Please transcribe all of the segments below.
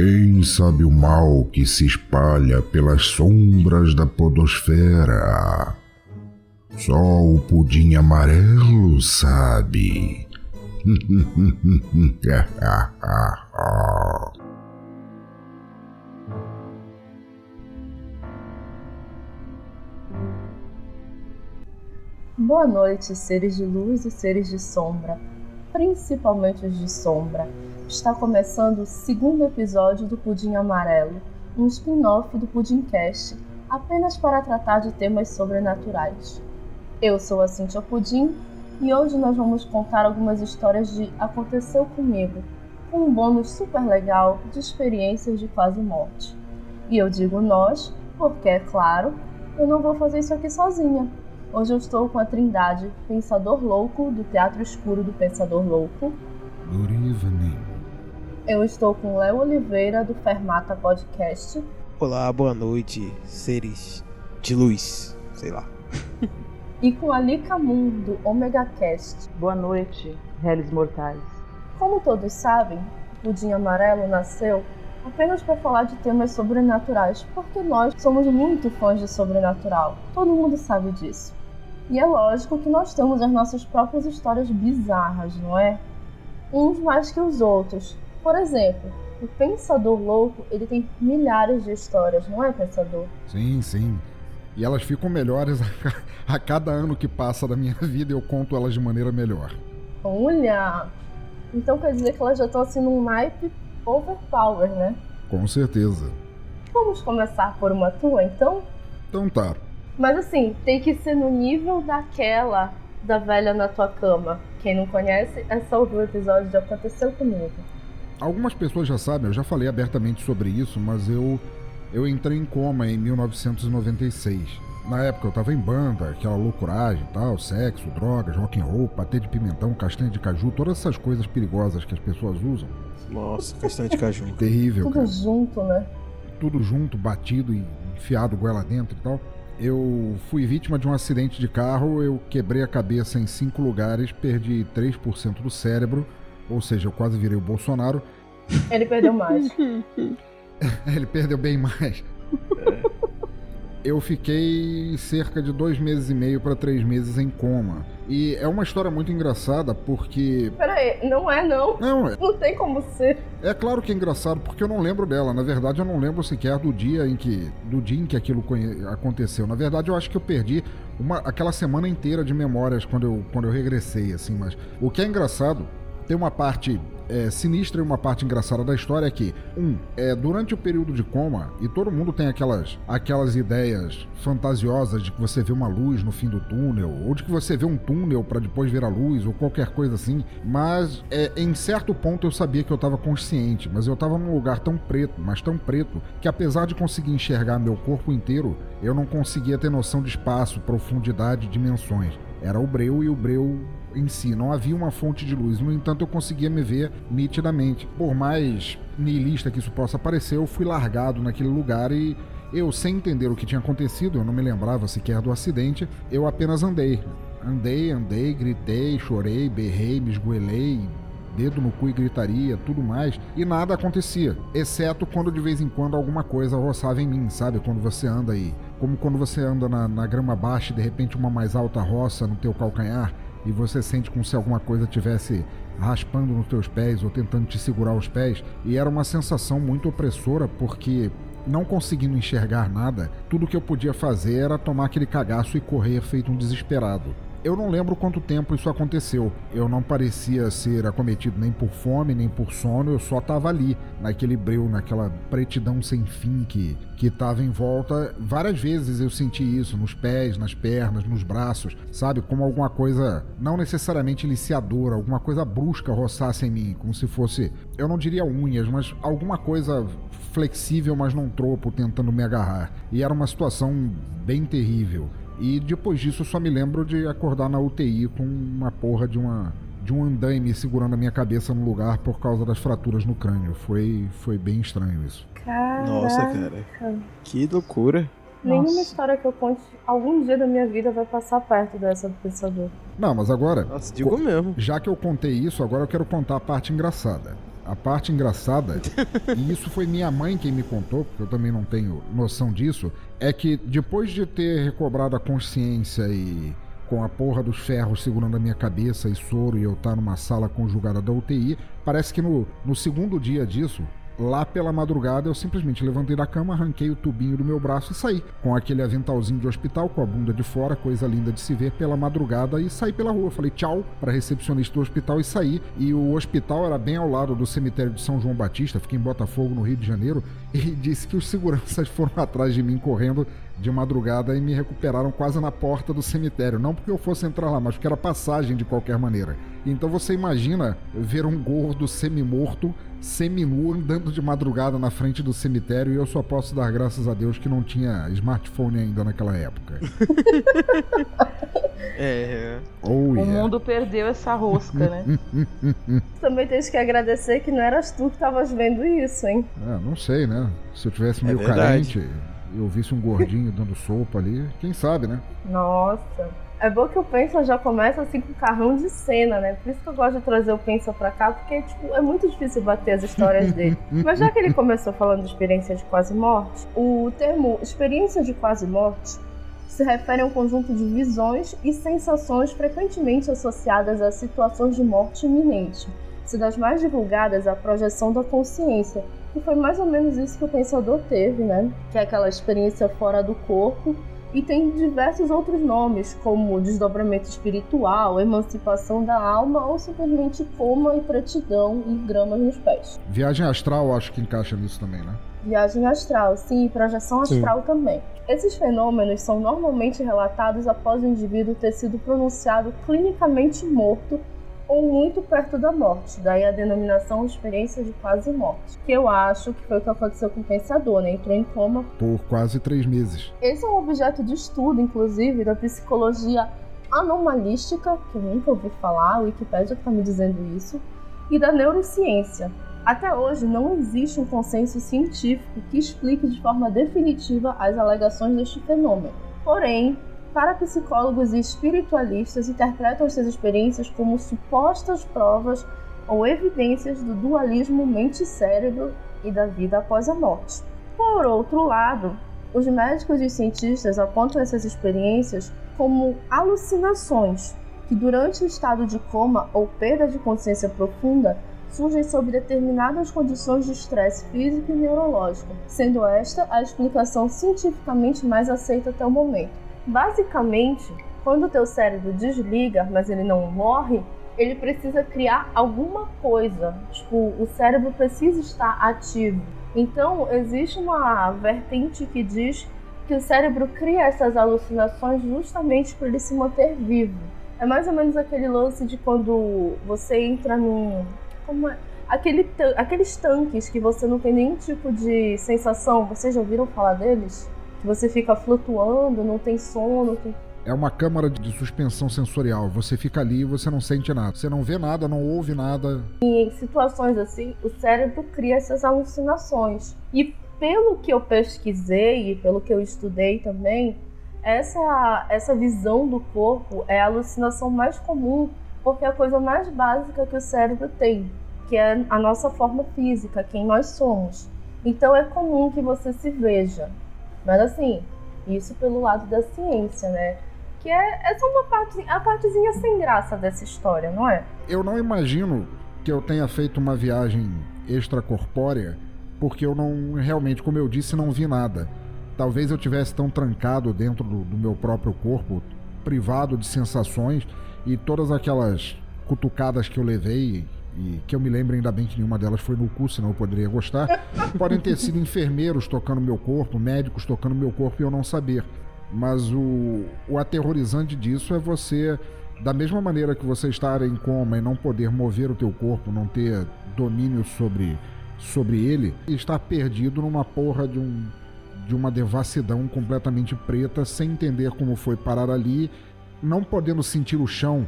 Quem sabe o mal que se espalha pelas sombras da podosfera? Só o pudim amarelo sabe. Boa noite, seres de luz e seres de sombra, principalmente os de sombra. Está começando o segundo episódio do Pudim Amarelo, um spin-off do Pudim Cast, apenas para tratar de temas sobrenaturais. Eu sou a Cintia Pudim e hoje nós vamos contar algumas histórias de Aconteceu Comigo, com um bônus super legal de experiências de quase morte. E eu digo nós, porque, é claro, eu não vou fazer isso aqui sozinha. Hoje eu estou com a trindade Pensador Louco, do Teatro Escuro do Pensador Louco. Good evening. Eu estou com Léo Oliveira, do Fermata Podcast. Olá, boa noite, seres de luz, sei lá. e com a Lika Moon, do Omega Cast. Boa noite, réis mortais. Como todos sabem, o Pudim Amarelo nasceu apenas para falar de temas sobrenaturais, porque nós somos muito fãs de sobrenatural. Todo mundo sabe disso. E é lógico que nós temos as nossas próprias histórias bizarras, não é? Uns mais que os outros, por exemplo, o Pensador Louco, ele tem milhares de histórias, não é, Pensador? Sim, sim. E elas ficam melhores a, cada ano que passa da minha vida eu conto elas de maneira melhor. Olha! Então quer dizer que elas já estão assim num naipe overpower, né? Com certeza. Vamos começar por uma tua, então? Então tá. Mas assim, tem que ser no nível daquela da velha na tua cama. Quem não conhece, é só ouvir o episódio de Aconteceu Comigo. Algumas pessoas já sabem, eu já falei abertamente sobre isso, mas eu eu entrei em coma em 1996. Na época eu tava em banda, aquela loucuragem tal, sexo, drogas, rock and roll, patê de pimentão, castanha de caju, todas essas coisas perigosas que as pessoas usam. Nossa, castanha de caju. Terrível, Tudo cara. junto, né? Tudo junto, batido e enfiado goela dentro e tal. Eu fui vítima de um acidente de carro, eu quebrei a cabeça em cinco lugares, perdi 3% do cérebro ou seja, eu quase virei o Bolsonaro. Ele perdeu mais. Ele perdeu bem mais. Eu fiquei cerca de dois meses e meio para três meses em coma. E é uma história muito engraçada porque. Peraí, não é não. Não, é. Não tem como ser. É claro que é engraçado porque eu não lembro dela. Na verdade, eu não lembro sequer do dia em que. do dia em que aquilo aconteceu. Na verdade, eu acho que eu perdi uma, aquela semana inteira de memórias quando eu, quando eu regressei, assim, mas. O que é engraçado tem uma parte é, sinistra e uma parte engraçada da história é que, um, é, durante o período de coma, e todo mundo tem aquelas, aquelas ideias fantasiosas de que você vê uma luz no fim do túnel, ou de que você vê um túnel para depois ver a luz, ou qualquer coisa assim, mas é, em certo ponto eu sabia que eu estava consciente, mas eu estava num lugar tão preto, mas tão preto, que apesar de conseguir enxergar meu corpo inteiro, eu não conseguia ter noção de espaço, profundidade, dimensões. Era o breu e o breu em si, não havia uma fonte de luz. No entanto, eu conseguia me ver nitidamente. Por mais niilista que isso possa parecer, eu fui largado naquele lugar e eu, sem entender o que tinha acontecido, eu não me lembrava sequer do acidente, eu apenas andei. Andei, andei, gritei, chorei, berrei, me esgoelei, dedo no cu e gritaria, tudo mais, e nada acontecia, exceto quando de vez em quando alguma coisa roçava em mim, sabe? Quando você anda aí, como quando você anda na, na grama baixa e de repente uma mais alta roça no teu calcanhar, e você sente como se alguma coisa tivesse raspando nos teus pés ou tentando te segurar os pés, e era uma sensação muito opressora porque não conseguindo enxergar nada, tudo que eu podia fazer era tomar aquele cagaço e correr feito um desesperado. Eu não lembro quanto tempo isso aconteceu. Eu não parecia ser acometido nem por fome, nem por sono, eu só estava ali, naquele breu, naquela pretidão sem fim que que estava em volta. Várias vezes eu senti isso nos pés, nas pernas, nos braços, sabe? Como alguma coisa não necessariamente iniciadora, alguma coisa brusca roçasse em mim, como se fosse, eu não diria unhas, mas alguma coisa flexível, mas não tropo, tentando me agarrar. E era uma situação bem terrível. E depois disso eu só me lembro de acordar na UTI com uma porra de uma de um andaime segurando a minha cabeça no lugar por causa das fraturas no crânio. Foi foi bem estranho isso. Caraca. Nossa, cara. Que loucura. Nenhuma Nossa. história que eu conte algum dia da minha vida vai passar perto dessa do pensador. Não, mas agora, Nossa, digo mesmo. já que eu contei isso, agora eu quero contar a parte engraçada. A parte engraçada, e isso foi minha mãe quem me contou, porque eu também não tenho noção disso, é que depois de ter recobrado a consciência e com a porra dos ferros segurando a minha cabeça e soro e eu estar numa sala conjugada da UTI, parece que no, no segundo dia disso, Lá pela madrugada eu simplesmente levantei da cama, arranquei o tubinho do meu braço e saí. Com aquele aventalzinho de hospital, com a bunda de fora, coisa linda de se ver pela madrugada e saí pela rua. Falei tchau para recepcionista do hospital e saí. E o hospital era bem ao lado do cemitério de São João Batista, fiquei em Botafogo, no Rio de Janeiro, e disse que os seguranças foram atrás de mim correndo de madrugada e me recuperaram quase na porta do cemitério. Não porque eu fosse entrar lá, mas porque era passagem de qualquer maneira. Então você imagina ver um gordo semi-morto seminu andando de madrugada na frente do cemitério e eu só posso dar graças a Deus que não tinha smartphone ainda naquela época. é. Oh, yeah. O mundo perdeu essa rosca, né? Também tens que agradecer que não eras tu que estavas vendo isso, hein? É, não sei, né? Se eu tivesse meio é carente e eu visse um gordinho dando sopa ali, quem sabe, né? Nossa. É bom que o Pensa já começa assim com carrão de cena, né? Por isso que eu gosto de trazer o Pensa pra cá, porque tipo, é muito difícil bater as histórias dele. Mas já que ele começou falando de experiência de quase morte, o termo experiência de quase morte se refere a um conjunto de visões e sensações frequentemente associadas a situações de morte iminente. Se das mais divulgadas, a projeção da consciência, que foi mais ou menos isso que o pensador teve, né? Que é aquela experiência fora do corpo e tem diversos outros nomes, como desdobramento espiritual, emancipação da alma ou simplesmente coma e pretidão e gramas nos pés. Viagem astral acho que encaixa nisso também, né? Viagem astral, sim, e projeção astral sim. também. Esses fenômenos são normalmente relatados após o indivíduo ter sido pronunciado clinicamente morto ou muito perto da morte, daí a denominação experiência de quase morte, que eu acho que foi o que aconteceu com o pensador, né? Entrou em coma por quase três meses. Esse é um objeto de estudo, inclusive, da psicologia anomalística, que eu nunca ouvi falar, a Wikipédia está me dizendo isso, e da neurociência. Até hoje não existe um consenso científico que explique de forma definitiva as alegações deste fenômeno. Porém, parapsicólogos e espiritualistas interpretam essas experiências como supostas provas ou evidências do dualismo mente-cérebro e da vida após a morte. Por outro lado, os médicos e cientistas apontam essas experiências como alucinações que, durante o estado de coma ou perda de consciência profunda, surgem sob determinadas condições de estresse físico e neurológico, sendo esta a explicação cientificamente mais aceita até o momento. Basicamente, quando o teu cérebro desliga, mas ele não morre, ele precisa criar alguma coisa. Tipo, o cérebro precisa estar ativo. Então, existe uma vertente que diz que o cérebro cria essas alucinações justamente para ele se manter vivo. É mais ou menos aquele lance de quando você entra num. Como é? Aquele, aqueles tanques que você não tem nenhum tipo de sensação. Vocês já ouviram falar deles? Você fica flutuando, não tem sono. Tem... É uma câmara de suspensão sensorial. Você fica ali e você não sente nada. Você não vê nada, não ouve nada. E em situações assim, o cérebro cria essas alucinações. E pelo que eu pesquisei e pelo que eu estudei também, essa, essa visão do corpo é a alucinação mais comum, porque é a coisa mais básica que o cérebro tem, que é a nossa forma física, quem nós somos. Então é comum que você se veja mas assim, isso pelo lado da ciência, né? Que é, é só uma parte, a partezinha sem graça dessa história, não é? Eu não imagino que eu tenha feito uma viagem extracorpórea, porque eu não, realmente, como eu disse, não vi nada. Talvez eu tivesse tão trancado dentro do, do meu próprio corpo, privado de sensações e todas aquelas cutucadas que eu levei e que eu me lembro ainda bem que nenhuma delas foi no cu, senão eu poderia gostar, podem ter sido enfermeiros tocando meu corpo, médicos tocando meu corpo e eu não saber. Mas o, o aterrorizante disso é você, da mesma maneira que você estar em coma e não poder mover o teu corpo, não ter domínio sobre, sobre ele, e estar perdido numa porra de um de uma devassidão completamente preta, sem entender como foi parar ali, não podendo sentir o chão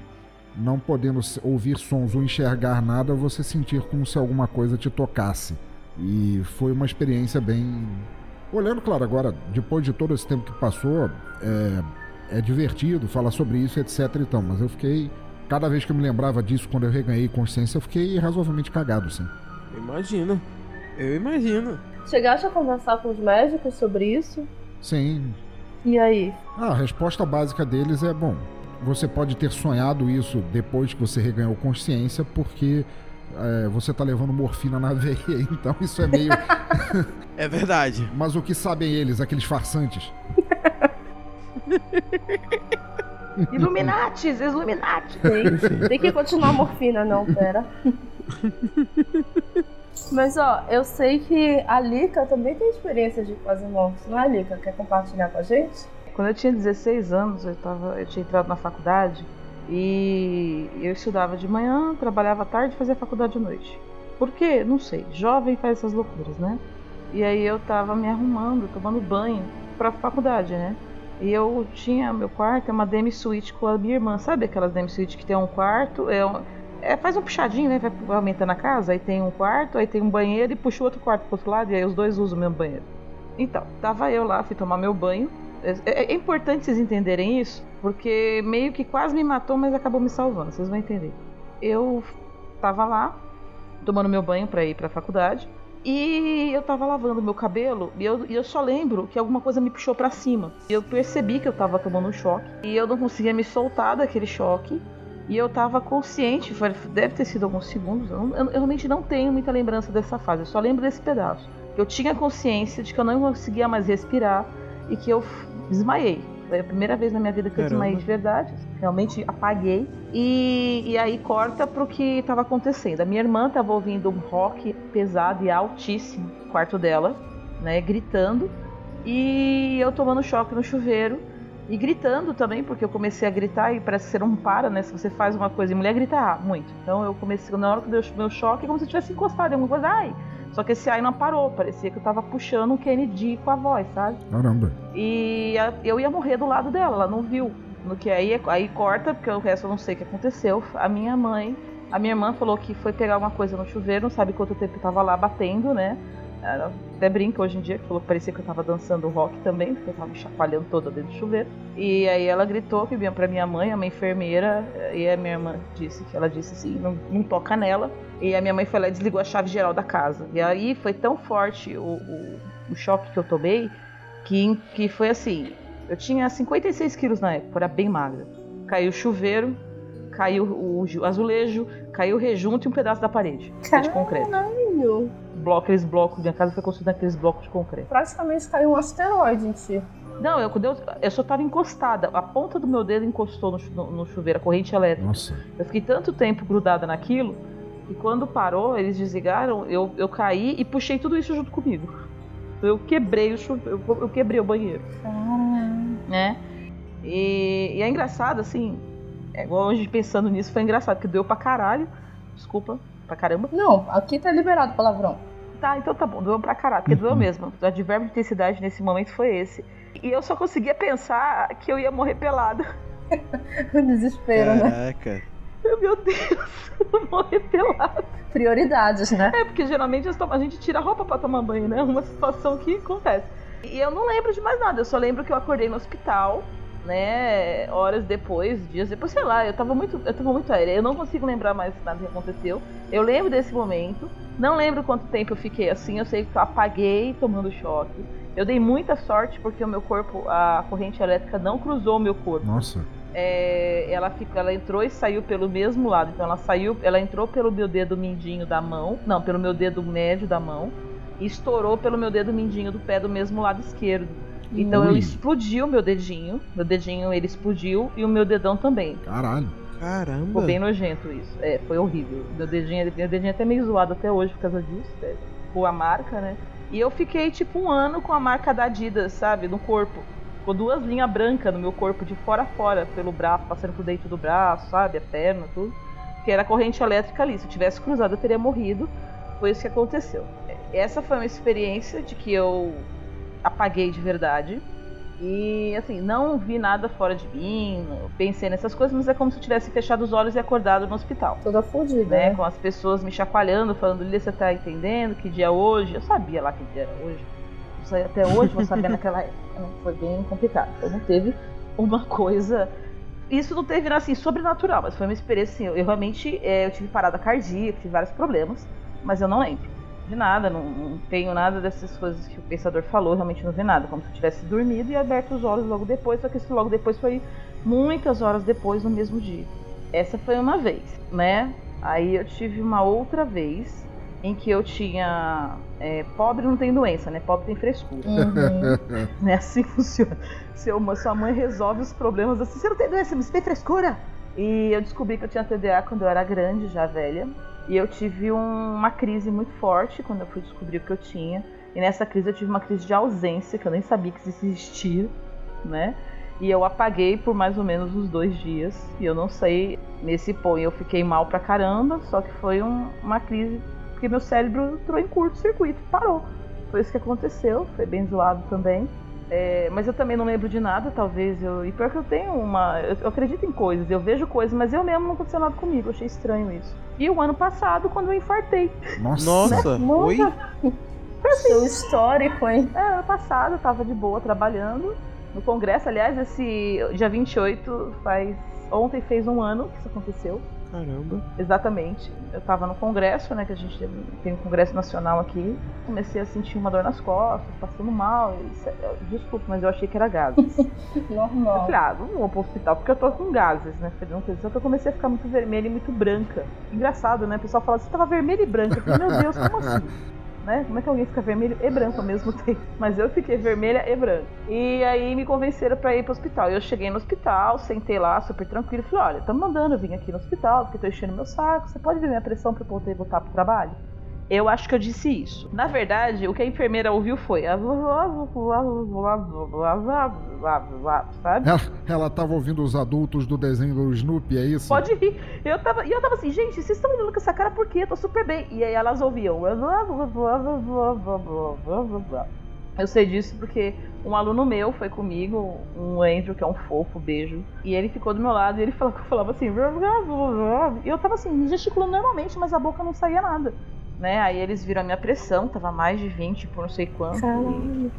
não podendo ouvir sons ou enxergar nada, você sentir como se alguma coisa te tocasse. E foi uma experiência bem. Olhando, claro, agora, depois de todo esse tempo que passou, é, é divertido falar sobre isso, etc. Então, mas eu fiquei. Cada vez que eu me lembrava disso, quando eu reganhei consciência, eu fiquei razoavelmente cagado, sim. Imagino. Eu imagino. Chegaste a conversar com os médicos sobre isso? Sim. E aí? Ah, a resposta básica deles é: bom, você pode ter sonhado isso depois que você reganhou consciência, porque é, você tá levando morfina na veia, então isso é meio. é verdade. Mas o que sabem eles, aqueles farsantes? Illuminatis, Illuminati. Tem, tem que continuar a morfina, não, pera. Mas ó, eu sei que a Lika também tem experiência de quase morte, não é, Lika? Quer compartilhar com a gente? Quando eu tinha 16 anos, eu, tava, eu tinha entrado na faculdade e eu estudava de manhã, trabalhava à tarde e fazia faculdade à noite. Por quê? Não sei. Jovem faz essas loucuras, né? E aí eu tava me arrumando, tomando banho pra faculdade, né? E eu tinha meu quarto, é uma demi suite com a minha irmã. Sabe aquelas demi suite que tem um quarto, é, um, é faz um puxadinho, né? Vai aumentando a casa, aí tem um quarto, aí tem um banheiro e puxa o outro quarto pro outro lado e aí os dois usam o mesmo banheiro. Então, tava eu lá, fui tomar meu banho. É, é, é importante vocês entenderem isso, porque meio que quase me matou, mas acabou me salvando, vocês vão entender. Eu tava lá, tomando meu banho para ir para a faculdade. E eu tava lavando meu cabelo e eu, e eu só lembro que alguma coisa me puxou para cima. E eu percebi que eu tava tomando um choque e eu não conseguia me soltar daquele choque. E eu tava consciente, deve ter sido alguns segundos. Eu, eu realmente não tenho muita lembrança dessa fase, eu só lembro desse pedaço. Eu tinha consciência de que eu não conseguia mais respirar e que eu desmaiei. Foi a primeira vez na minha vida que Caramba. eu desmaiei de verdade. Realmente apaguei. E, e aí corta pro que estava acontecendo. A minha irmã estava ouvindo um rock pesado e altíssimo no quarto dela, né? Gritando. E eu tomando choque no chuveiro. E gritando também, porque eu comecei a gritar e parece que você não para, né? Se você faz uma coisa e mulher grita ah, muito. Então eu comecei, na hora que deu o meu choque, é como se eu tivesse encostado em alguma coisa. Ai! Só que esse ai não parou, parecia que eu tava puxando um Kennedy com a voz, sabe? Caramba. E eu ia morrer do lado dela, ela não viu. No que aí, aí corta, porque o resto eu não sei o que aconteceu. A minha mãe, a minha irmã falou que foi pegar uma coisa no chuveiro, não sabe quanto tempo eu tava lá batendo, né? Ela até brinca hoje em dia, que falou que parecia que eu tava dançando rock também, porque eu tava me chacoalhando toda dentro do chuveiro. E aí ela gritou que vinha pra minha mãe, uma enfermeira, e a minha irmã disse que ela disse assim, não, não toca nela. E a minha mãe foi lá e desligou a chave geral da casa. E aí foi tão forte o, o, o choque que eu tomei que, que foi assim. Eu tinha 56 quilos na época, era bem magra. Caiu o chuveiro, caiu o, o azulejo, caiu o rejunto e um pedaço da parede Caralho. de concreto. Bloco, aqueles blocos, minha casa foi construída naqueles blocos de concreto. Praticamente caiu um asteroide em ti. Não, eu, eu, eu só tava encostada. A ponta do meu dedo encostou no, no, no chuveiro, a corrente elétrica. Nossa. Eu fiquei tanto tempo grudada naquilo e quando parou, eles desligaram, eu, eu caí e puxei tudo isso junto comigo. Eu quebrei o chuveiro, eu, eu quebrei o banheiro. Né? E, e, é engraçado, assim, é igual hoje pensando nisso, foi engraçado, porque doeu pra caralho. Desculpa, pra caramba. Não, aqui tá liberado palavrão. Tá, então tá bom, doeu pra caralho, porque doeu mesmo. O advérbio de intensidade nesse momento foi esse. E eu só conseguia pensar que eu ia morrer pelada. o desespero, Caraca. né? Caraca. Meu Deus, eu vou morrer pelado. Prioridades, né? É, porque geralmente a gente tira a roupa para tomar banho, né? Uma situação que acontece. E eu não lembro de mais nada, eu só lembro que eu acordei no hospital, né? Horas depois, dias depois, sei lá, eu tava muito, eu tava muito aérea, eu não consigo lembrar mais nada que aconteceu. Eu lembro desse momento, não lembro quanto tempo eu fiquei assim, eu sei que eu apaguei tomando choque. Eu dei muita sorte porque o meu corpo, a corrente elétrica não cruzou o meu corpo. Nossa é, ela, ficou, ela entrou e saiu pelo mesmo lado. Então ela saiu, ela entrou pelo meu dedo mindinho da mão, não, pelo meu dedo médio da mão e estourou pelo meu dedo mindinho do pé do mesmo lado esquerdo. Então Ui. eu explodi o meu dedinho, meu dedinho ele explodiu e o meu dedão também. Caralho. Caramba. Ficou bem nojento isso. É, foi horrível. Meu dedinho, meu dedinho é até meio zoado até hoje por causa disso, é, com a marca, né? E eu fiquei tipo um ano com a marca da Adidas, sabe, no corpo. Ficou duas linhas brancas no meu corpo, de fora a fora, pelo braço, passando por dentro do braço, sabe? A perna, tudo. Que era corrente elétrica ali. Se eu tivesse cruzado, eu teria morrido. Foi isso que aconteceu. Essa foi uma experiência de que eu apaguei de verdade. E assim, não vi nada fora de mim, pensei nessas coisas, mas é como se eu tivesse fechado os olhos e acordado no hospital. Toda fodida, né? né? Com as pessoas me chacoalhando, falando, Lili, você tá entendendo que dia é hoje? Eu sabia lá que dia era hoje até hoje, vou saber naquela época. Foi bem complicado. Então não teve uma coisa. Isso não teve assim sobrenatural, mas foi uma experiência assim. Eu realmente é, eu tive parada cardíaca, tive vários problemas. mas eu não lembro de nada, não, não, tenho nada dessas coisas que o pensador falou, realmente não vi nada, como se eu tivesse dormido e aberto os olhos logo depois, só que esse logo depois foi muitas horas depois no mesmo dia. Essa foi uma vez, né? Aí eu tive uma outra vez em que eu tinha. É, pobre não tem doença, né? Pobre tem frescura. Uhum. é assim funciona. Seu, sua mãe resolve os problemas assim: você não tem doença, mas você tem frescura? E eu descobri que eu tinha TDA quando eu era grande, já velha. E eu tive um, uma crise muito forte quando eu fui descobrir o que eu tinha. E nessa crise eu tive uma crise de ausência, que eu nem sabia que existia, né? E eu apaguei por mais ou menos uns dois dias. E eu não sei, nesse ponto eu fiquei mal pra caramba, só que foi um, uma crise porque meu cérebro entrou em curto-circuito, parou. Foi isso que aconteceu, foi bem zoado também. É, mas eu também não lembro de nada, talvez eu. E pior que eu tenho uma. Eu, eu, acredito em coisas, eu vejo coisas, mas eu mesmo não aconteceu nada comigo, eu achei estranho isso. E o ano passado, quando eu infartei. Nossa! Nossa. Né? Oi? Foi assim. Seu histórico, hein? É, ano passado eu tava de boa trabalhando no congresso. Aliás, esse dia 28 faz. Ontem fez um ano que isso aconteceu. Caramba. Exatamente. Eu tava no congresso, né? Que a gente tem um congresso nacional aqui. Comecei a sentir uma dor nas costas, passando mal. E, desculpa, mas eu achei que era gases. Normal. Eu falei, ah, não vou pro hospital porque eu tô com gases, né? Falei, não, só que eu comecei a ficar muito vermelha e muito branca. Engraçado, né? O pessoal fala, você tava vermelha e branca. Eu falei, meu Deus, como assim? né? Como é que alguém fica vermelho e branco ao mesmo tempo? Mas eu fiquei vermelha e branca. E aí me convenceram para ir pro hospital. Eu cheguei no hospital, sentei lá super tranquilo. Falei: olha, estão mandando eu vir aqui no hospital porque tô enchendo meu saco. Você pode ver minha pressão para eu poder voltar pro trabalho? Eu acho que eu disse isso. Na verdade, o que a enfermeira ouviu foi. Sabe? Ela, ela tava ouvindo os adultos do desenho do Snoopy, é isso? Pode rir. Eu tava, e eu tava assim, gente, vocês estão olhando com essa cara por quê? Eu tô super bem. E aí elas ouviam. Eu sei disso porque um aluno meu foi comigo, um Andrew, que é um fofo, beijo. E ele ficou do meu lado e ele falava assim. E eu tava assim, gesticulando normalmente, mas a boca não saía nada né? Aí eles viram a minha pressão, tava mais de 20 por não sei quanto.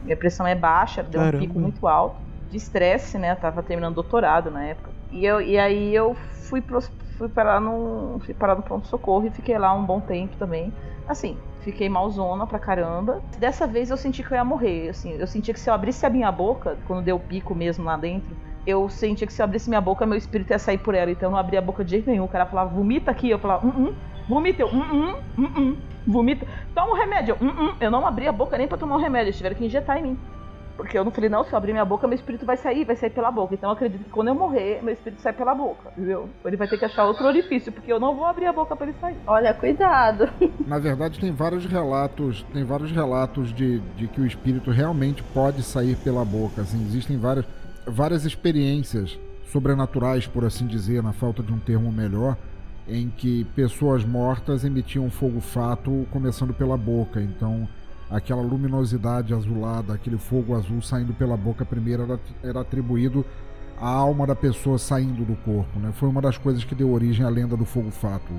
Minha pressão é baixa, deu Caramba. um pico muito alto. De estresse, né? Eu tava terminando doutorado na época. E, eu, e aí eu fui, pro, fui parar no. Fui parar no pronto-socorro e fiquei lá um bom tempo também. Assim, fiquei malzona pra caramba. Dessa vez eu senti que eu ia morrer. Assim, eu senti que se eu abrisse a minha boca, quando deu o pico mesmo lá dentro, eu sentia que se eu abrisse minha boca, meu espírito ia sair por ela. Então eu não abria a boca de jeito nenhum. O cara falava, vomita aqui. Eu falava, hum, hum. Vomita, eu, hum, hum, hum, hum. Vomita. Toma um remédio. Eu, hum, hum. eu não abri a boca nem pra tomar um remédio. Eles tiveram que injetar em mim. Porque eu não falei, não, se eu abrir minha boca, meu espírito vai sair, vai sair pela boca. Então eu acredito que quando eu morrer, meu espírito sai pela boca, entendeu? Ele vai ter que achar outro orifício, porque eu não vou abrir a boca para ele sair. Olha, cuidado. Na verdade, tem vários relatos, tem vários relatos de, de que o espírito realmente pode sair pela boca. Assim, existem várias, várias experiências sobrenaturais, por assim dizer, na falta de um termo melhor, em que pessoas mortas emitiam fogo fato começando pela boca. Então, aquela luminosidade azulada, aquele fogo azul saindo pela boca primeiro era, era atribuído à alma da pessoa saindo do corpo, né? Foi uma das coisas que deu origem à lenda do fogo fato.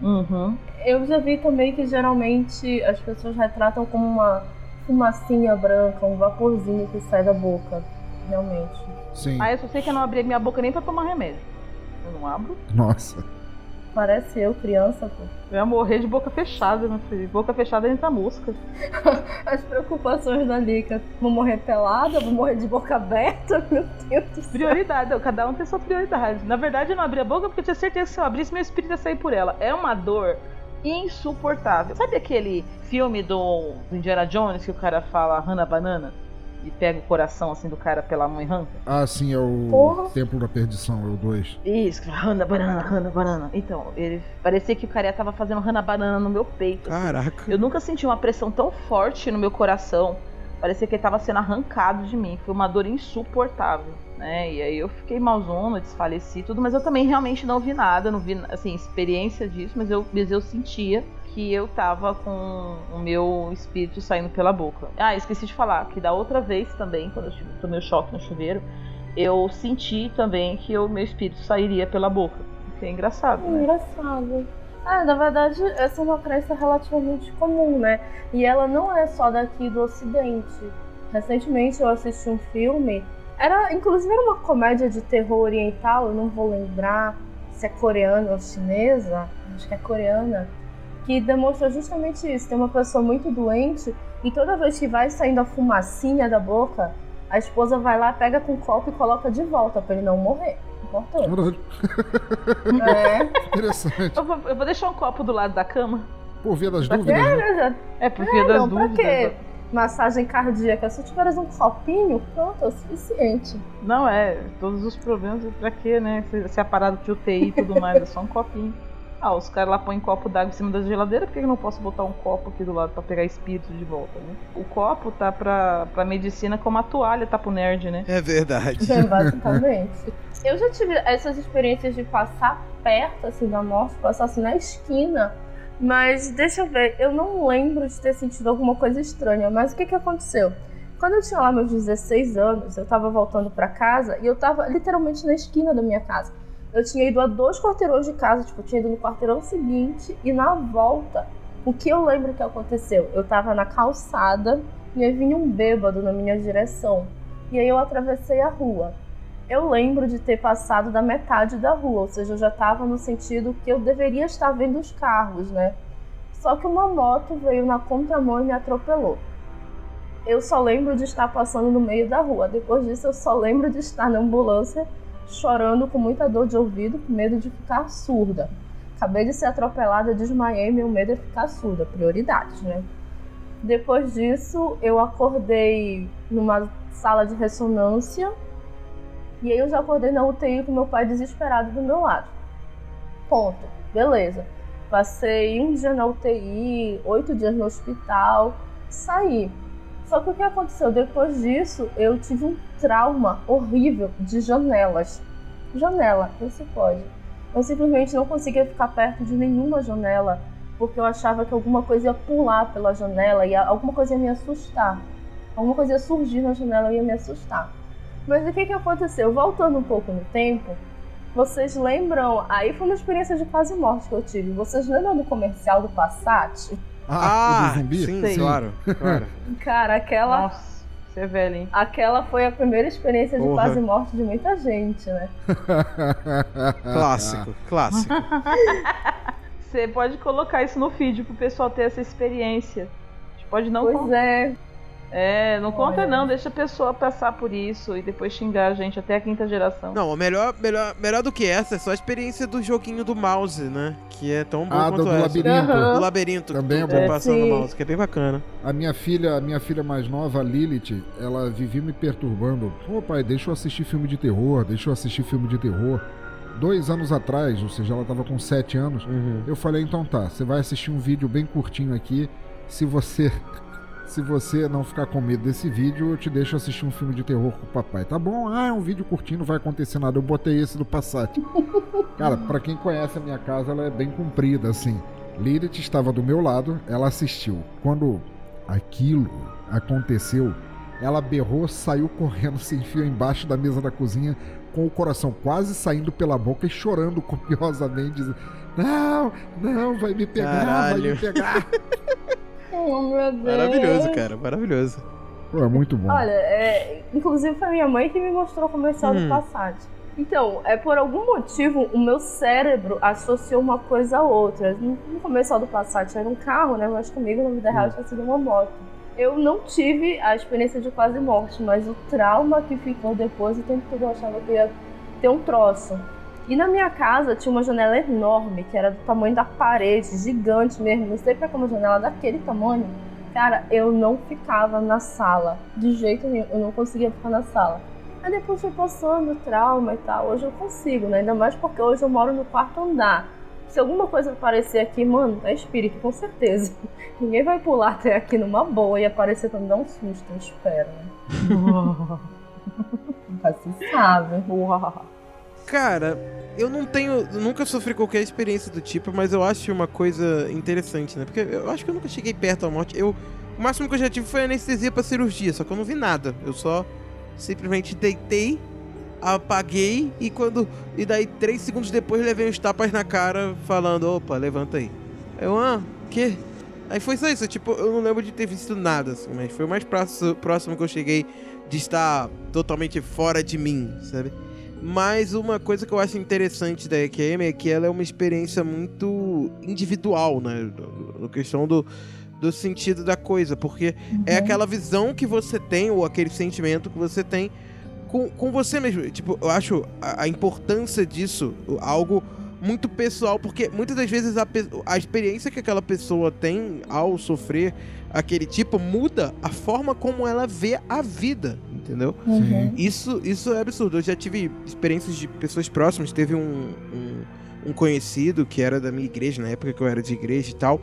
Uhum. Eu já vi também que geralmente as pessoas retratam como uma fumacinha branca, um vaporzinho que sai da boca, realmente. Sim. Ah, eu só sei que eu não abri minha boca nem para tomar remédio. Eu não abro. Nossa. Parece eu, criança, pô. Eu ia morrer de boca fechada, meu filho. Boca fechada entra mosca. As preocupações da Lica. Vou morrer pelada, vou morrer de boca aberta, meu Deus do céu. Prioridade, cada um tem sua prioridade. Na verdade, eu não abri a boca porque eu tinha certeza que se eu abrisse, meu espírito ia sair por ela. É uma dor insuportável. Sabe aquele filme do Indiana Jones que o cara fala Hannah Banana? E pega o coração assim do cara pela mão e arranca. Ah, sim, é o Porra. Templo da Perdição, é o 2. Isso, Rana Banana, Rana Banana. Então, ele parecia que o cara tava fazendo Rana Banana no meu peito. Assim. Caraca. Eu nunca senti uma pressão tão forte no meu coração. Parecia que ele tava sendo arrancado de mim. Foi uma dor insuportável. Né? E aí eu fiquei malzona, desfaleci tudo, mas eu também realmente não vi nada, não vi assim, experiência disso, mas eu, mas eu sentia que eu tava com o meu espírito saindo pela boca. Ah, esqueci de falar que da outra vez também, quando eu tomei o choque no chuveiro, eu senti também que o meu espírito sairia pela boca. Que é engraçado, né? Engraçado. Ah, na verdade, essa é uma crença relativamente comum, né? E ela não é só daqui do Ocidente. Recentemente eu assisti um filme, era inclusive era uma comédia de terror oriental, eu não vou lembrar se é coreana ou chinesa, acho que é coreana que demonstra justamente isso. Tem uma pessoa muito doente e toda vez que vai saindo a fumacinha da boca, a esposa vai lá, pega com o copo e coloca de volta para ele não morrer. Importante. É. Interessante. Eu vou, eu vou, deixar um copo do lado da cama. Por via das pra dúvidas. Quê? Né? É, por via é, das não, dúvidas. Pra quê? Massagem cardíaca. Se tiveres um copinho, pronto, é o suficiente. Não, é. Todos os problemas, pra quê, né? Se, se é parado de UTI e tudo mais, é só um copinho. Ah, os caras lá põem copo d'água em cima da geladeira, por que eu não posso botar um copo aqui do lado para pegar espírito de volta, né? O copo tá pra, pra medicina como a toalha tá pro nerd, né? É verdade. É, basicamente. eu já tive essas experiências de passar perto, assim, da morte, passar assim na esquina. Mas deixa eu ver, eu não lembro de ter sentido alguma coisa estranha. Mas o que que aconteceu? Quando eu tinha lá meus 16 anos, eu tava voltando para casa e eu tava literalmente na esquina da minha casa. Eu tinha ido a dois quarteirões de casa, tipo, eu tinha ido no quarteirão seguinte e na volta, o que eu lembro que aconteceu? Eu tava na calçada e aí vinha um bêbado na minha direção. E aí eu atravessei a rua. Eu lembro de ter passado da metade da rua, ou seja, eu já estava no sentido que eu deveria estar vendo os carros, né? Só que uma moto veio na contramão e me atropelou. Eu só lembro de estar passando no meio da rua. Depois disso, eu só lembro de estar na ambulância chorando com muita dor de ouvido, com medo de ficar surda. Acabei de ser atropelada, desmaiei, meu medo é ficar surda, prioridade, né? Depois disso, eu acordei numa sala de ressonância e aí eu já acordei na UTI com meu pai desesperado do meu lado. Ponto. Beleza. Passei um dia na UTI, oito dias no hospital, saí. Só que o que aconteceu depois disso, eu tive um trauma horrível de janelas. Janela, você pode. Eu simplesmente não conseguia ficar perto de nenhuma janela, porque eu achava que alguma coisa ia pular pela janela e alguma coisa ia me assustar. Alguma coisa ia surgir na janela e ia me assustar. Mas o que, que aconteceu? Voltando um pouco no tempo, vocês lembram? Aí foi uma experiência de quase morte que eu tive. Vocês lembram do comercial do Passat? Ah, ah zumbi? Sim, sim, claro, claro. Cara, aquela. Nossa. Você é velho, hein? Aquela foi a primeira experiência de quase morte de muita gente, né? clássico, clássico. Você pode colocar isso no feed pro pessoal ter essa experiência. A gente pode não. Pois é. É, não conta não, deixa a pessoa passar por isso e depois xingar a gente até a quinta geração. Não, melhor, melhor, melhor do que essa é só a experiência do joguinho do mouse, né? Que é tão bom ah, quanto do, essa. labirinto. Uhum. Do labirinto. Também é bom. É, passando sim. mouse, que é bem bacana. A minha filha, a minha filha mais nova, a Lilith, ela vivia me perturbando. Pô, pai, deixa eu assistir filme de terror, deixa eu assistir filme de terror. Dois anos atrás, ou seja, ela tava com sete anos, uhum. eu falei, então tá, você vai assistir um vídeo bem curtinho aqui. Se você se você não ficar com medo desse vídeo, eu te deixo assistir um filme de terror com o papai. Tá bom? Ah, é um vídeo curtinho, não vai acontecer nada. Eu botei esse do Passat. Cara, para quem conhece a minha casa, ela é bem comprida, assim. Lilith estava do meu lado, ela assistiu. Quando aquilo aconteceu, ela berrou, saiu correndo, se enfiou embaixo da mesa da cozinha, com o coração quase saindo pela boca e chorando copiosamente, dizendo: Não, não, vai me pegar, Caralho. vai me pegar. Oh, meu Deus. Maravilhoso, cara, maravilhoso. Pô, é muito bom. Olha, é, inclusive foi minha mãe que me mostrou o comercial hum. do Passat. Então, é por algum motivo o meu cérebro associou uma coisa a outra. No comercial do Passat era um carro, né? Mas comigo na vida real hum. tinha sido uma moto. Eu não tive a experiência de quase morte, mas o trauma que ficou depois, o tempo todo eu achava que ia ter um troço. E na minha casa tinha uma janela enorme, que era do tamanho da parede, gigante mesmo. Não sei pra uma janela daquele tamanho. Cara, eu não ficava na sala. De jeito nenhum, eu não conseguia ficar na sala. Aí depois foi passando trauma e tal. Hoje eu consigo, né? Ainda mais porque hoje eu moro no quarto andar. Se alguma coisa aparecer aqui, mano, é espírito, com certeza. Ninguém vai pular até aqui numa boa e aparecer pra me dar um susto, eu espero, né? Nunca se sabe. Cara, eu não tenho. Nunca sofri qualquer experiência do tipo, mas eu acho uma coisa interessante, né? Porque eu acho que eu nunca cheguei perto da morte. Eu, o máximo que eu já tive foi anestesia pra cirurgia, só que eu não vi nada. Eu só simplesmente deitei, apaguei e quando. E daí, três segundos depois, levei uns tapas na cara falando: opa, levanta aí. Eu, ah, quê? Aí foi só isso, tipo, eu não lembro de ter visto nada, assim, mas foi o mais próximo que eu cheguei de estar totalmente fora de mim, sabe? Mas uma coisa que eu acho interessante da EQM é que ela é uma experiência muito individual, né? No questão do, do sentido da coisa, porque uhum. é aquela visão que você tem, ou aquele sentimento que você tem com, com você mesmo. Tipo, eu acho a, a importância disso algo muito pessoal, porque muitas das vezes a, a experiência que aquela pessoa tem ao sofrer aquele tipo muda a forma como ela vê a vida, entendeu? Uhum. Isso, isso é absurdo. Eu já tive experiências de pessoas próximas. Teve um, um, um, conhecido que era da minha igreja, na época que eu era de igreja e tal.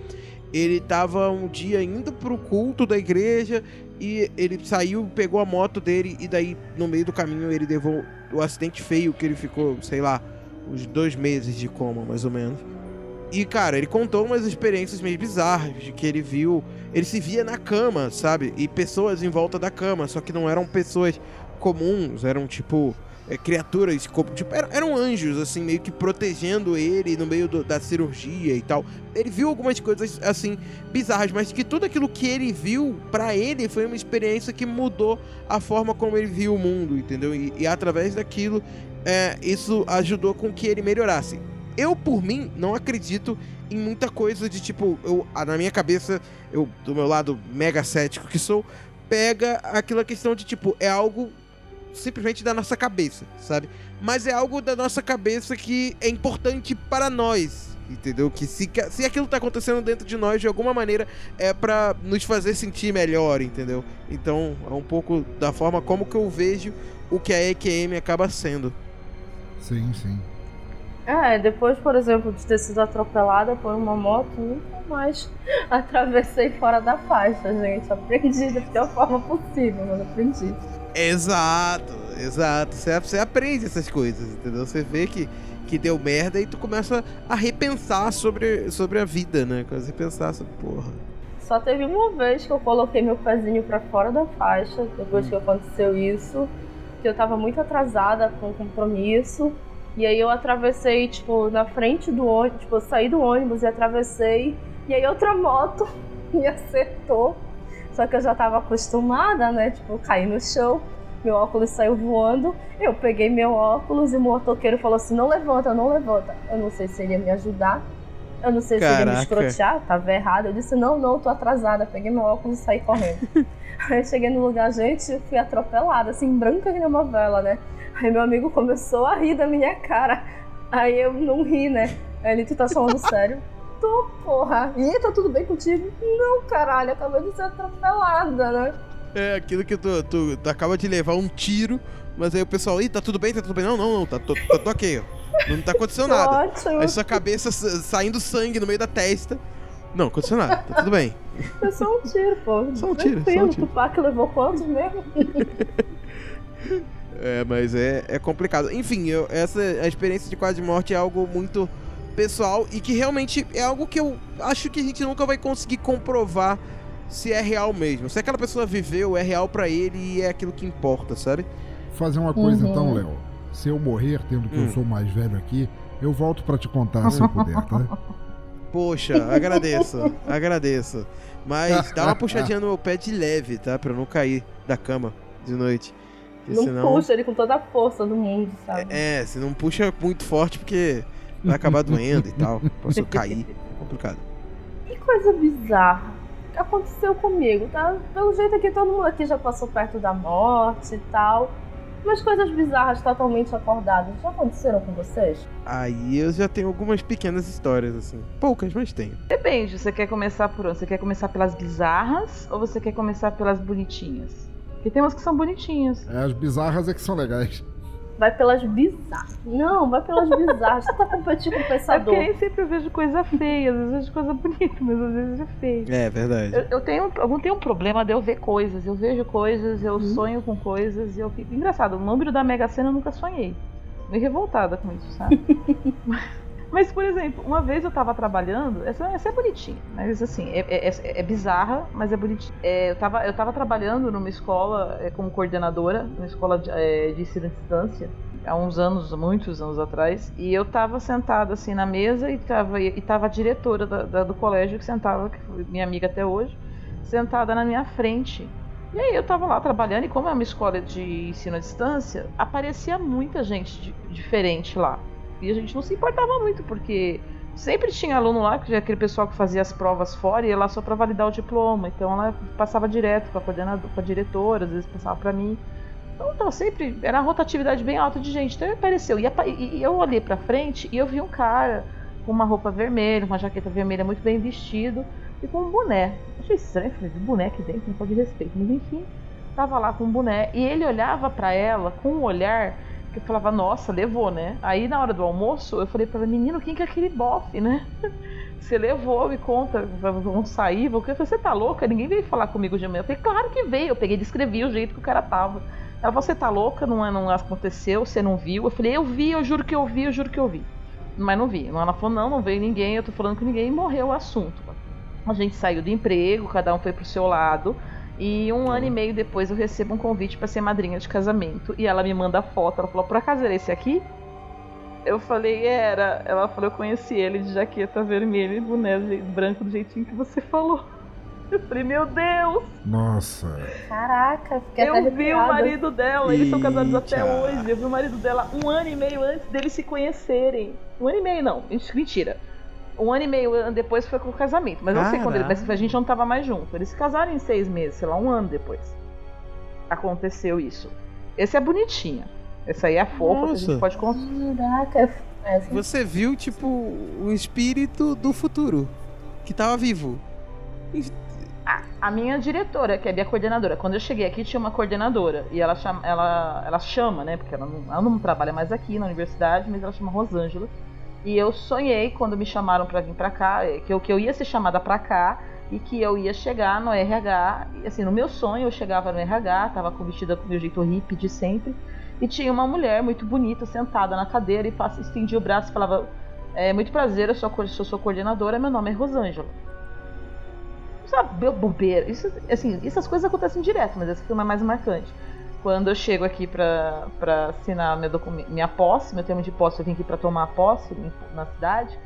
Ele tava um dia indo pro culto da igreja e ele saiu, pegou a moto dele e daí no meio do caminho ele levou o acidente feio que ele ficou, sei lá, uns dois meses de coma, mais ou menos. E, cara, ele contou umas experiências meio bizarras de que ele viu. Ele se via na cama, sabe? E pessoas em volta da cama, só que não eram pessoas comuns, eram tipo. É, criaturas, tipo, eram, anjos, assim, meio que protegendo ele no meio do, da cirurgia e tal. Ele viu algumas coisas, assim, bizarras, mas que tudo aquilo que ele viu, para ele, foi uma experiência que mudou a forma como ele viu o mundo, entendeu? E, e através daquilo, é, isso ajudou com que ele melhorasse. Eu, por mim, não acredito em muita coisa de tipo, eu, na minha cabeça, eu, do meu lado mega cético que sou, pega aquela questão de tipo, é algo simplesmente da nossa cabeça, sabe? Mas é algo da nossa cabeça que é importante para nós, entendeu? Que se, se aquilo tá acontecendo dentro de nós de alguma maneira é para nos fazer sentir melhor, entendeu? Então é um pouco da forma como que eu vejo o que a EQM acaba sendo. Sim, sim. É, depois, por exemplo, de ter sido atropelada por uma moto, nunca mais atravessei fora da faixa, gente. Aprendi da pior forma possível, mas aprendi. Exato, exato. Você, você aprende essas coisas, entendeu? Você vê que, que deu merda e tu começa a repensar sobre, sobre a vida, né? Começa a repensar sobre, porra. Só teve uma vez que eu coloquei meu pezinho para fora da faixa, depois que aconteceu isso que eu tava muito atrasada com o compromisso. E aí eu atravessei, tipo, na frente do ônibus, tipo, eu saí do ônibus e atravessei. E aí outra moto me acertou. Só que eu já tava acostumada, né? Tipo, caí no chão, meu óculos saiu voando. Eu peguei meu óculos e o motoqueiro falou assim: não levanta, não levanta. Eu não sei se ele ia me ajudar. Eu não sei Caraca. se ele ia me escrotear, tava errado. Eu disse: não, não, tô atrasada. Peguei meu óculos e saí correndo. Aí eu cheguei no lugar, gente, fui atropelada, assim, branca que nem uma vela, né? Aí meu amigo começou a rir da minha cara. Aí eu não ri, né? Aí ele, tu tá falando sério? Tô, porra. E tá tudo bem contigo? Não, caralho, acabei de ser atropelada, né? É, aquilo que tu, tu, tu, acaba de levar um tiro, mas aí o pessoal, ih, tá tudo bem, tá tudo bem. Não, não, não, tá, tô, tô, tô ok, ó. Não tá acontecendo nada. Ótimo. Aí sua cabeça saindo sangue no meio da testa. Não, aconteceu nada, tá tudo bem. É só um tiro, pô. Só um tiro, só um tiro. O Tupac levou quantos mesmo? é, mas é, é complicado. Enfim, eu, essa a experiência de quase morte é algo muito pessoal e que realmente é algo que eu acho que a gente nunca vai conseguir comprovar se é real mesmo. Se aquela pessoa viveu, é real para ele e é aquilo que importa, sabe? Fazer uma coisa então, uhum. então, Léo. Se eu morrer, tendo que hum. eu sou mais velho aqui, eu volto para te contar se eu puder, tá? Poxa, agradeço, agradeço. Mas dá uma puxadinha no meu pé de leve, tá? Pra eu não cair da cama de noite. Porque não senão... puxa ele com toda a força do mundo, sabe? É, se não puxa muito forte porque vai acabar doendo e tal. Posso cair. É complicado. Que coisa bizarra. que Aconteceu comigo, tá? Pelo jeito aqui, todo mundo aqui já passou perto da morte e tal. Umas coisas bizarras totalmente acordadas já aconteceram com vocês? Aí eu já tenho algumas pequenas histórias, assim. Poucas, mas tenho. Depende, você quer começar por onde? Você quer começar pelas bizarras ou você quer começar pelas bonitinhas? Porque tem umas que são bonitinhas. É, as bizarras é que são legais. Vai pelas bizarras. Não, vai pelas bizarras. Você tá competindo com o pensador. É porque nem sempre eu vejo coisa feia, às vezes eu vejo coisa bonita, mas às vezes é feio. É, verdade. Eu, eu, tenho, eu não tenho um problema de eu ver coisas. Eu vejo coisas, eu uhum. sonho com coisas e eu fico. Engraçado, o número da Mega Sena eu nunca sonhei. Meio revoltada com isso, sabe? Mas, por exemplo, uma vez eu tava trabalhando, essa, essa é bonitinha, mas assim, é, é, é, é bizarra, mas é bonitinha. É, eu, tava, eu tava trabalhando numa escola é, como coordenadora, numa escola de, é, de ensino à distância, há uns anos, muitos anos atrás, e eu tava sentada assim na mesa e tava, e tava a diretora da, da, do colégio que sentava, que foi minha amiga até hoje, sentada na minha frente. E aí eu tava lá trabalhando, e como é uma escola de ensino à distância, aparecia muita gente diferente lá. E a gente não se importava muito, porque sempre tinha aluno lá, que é aquele pessoal que fazia as provas fora e ia lá só para validar o diploma. Então ela passava direto com a coordenadora, a diretora, às vezes passava para mim. Então tava sempre. Era uma rotatividade bem alta de gente. Então apareceu. E, e eu olhei pra frente e eu vi um cara com uma roupa vermelha, uma jaqueta vermelha muito bem vestido e com um boné. Achei estranho, falei, boné aqui dentro, não pode respeito. Mas enfim, tava lá com um boné. E ele olhava para ela com um olhar eu falava, nossa, levou, né? Aí na hora do almoço, eu falei para ela, menino, quem que é aquele bofe, né? Você levou, me conta, vamos sair? Eu falei, você tá louca? Ninguém veio falar comigo de manhã. Eu falei, claro que veio. Eu peguei e descrevi o jeito que o cara tava. Ela, você tá louca? Não, é, não aconteceu? Você não viu? Eu falei, eu vi, eu juro que eu vi, eu juro que eu vi. Mas não vi. Ela falou, não, não veio ninguém, eu tô falando com ninguém morreu o assunto. A gente saiu do emprego, cada um foi pro seu lado. E um ano e meio depois eu recebo um convite para ser madrinha de casamento. E ela me manda a foto. Ela falou: Por acaso era esse aqui? Eu falei: Era. Ela falou: Eu conheci ele de jaqueta vermelha e boné branco do jeitinho que você falou. Eu falei: Meu Deus! Nossa! Caraca, fiquei Eu vi o marido dela, eles são casados até hoje. Eu vi o marido dela um ano e meio antes deles se conhecerem. Um ano e meio, não. Mentira um ano e meio depois foi com o casamento. Mas eu não sei quando ele, mas a gente não tava mais junto. Eles se casaram em seis meses, sei lá, um ano depois. Aconteceu isso. Esse é bonitinho. Essa aí é a fofa Nossa. que a gente pode contar. Caraca. É Você viu, tipo, o espírito do futuro. Que tava vivo. A, a, minha diretora, que é a minha coordenadora, quando eu cheguei aqui tinha uma coordenadora. E ela chama, ela, ela chama né? Porque ela não, ela não trabalha mais aqui na universidade, mas ela chama Rosângela e eu sonhei quando me chamaram para vir para cá, é, que eu, que eu ia ser chamada para cá e que eu ia chegar no RH. Assim, no meu sonho eu chegava no RH, tava com vestida com meu jeito hippie de sempre, e tinha uma mulher muito bonita sentada na cadeira e estendia o braço e falava: é, Muito prazer, eu sou, sou coordenadora, meu nome é Rosângela. Sabe, bobeira. Isso, assim, essas coisas acontecem direto, mas essa foi uma mais marcante. Quando eu chego aqui para assinar meu minha posse, meu termo de posse, eu vim aqui para tomar posse na cidade,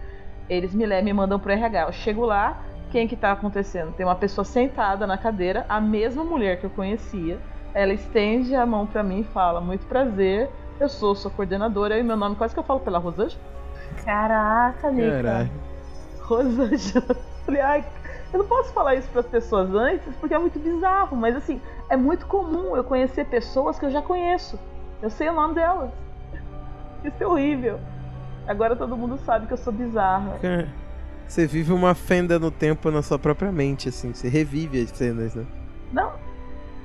eles me, me mandam pro RH. Eu chego lá, quem que tá acontecendo? Tem uma pessoa sentada na cadeira, a mesma mulher que eu conhecia. Ela estende a mão para mim e fala: Muito prazer, eu sou sua coordenadora e meu nome quase que eu falo pela Rosângela. Caraca, Nica. Rosângela. Falei, ai, eu não posso falar isso para as pessoas antes porque é muito bizarro, mas assim, é muito comum eu conhecer pessoas que eu já conheço. Eu sei o nome delas. Isso é horrível. Agora todo mundo sabe que eu sou bizarra. Você vive uma fenda no tempo na sua própria mente, assim. Você revive as cenas, né? Não.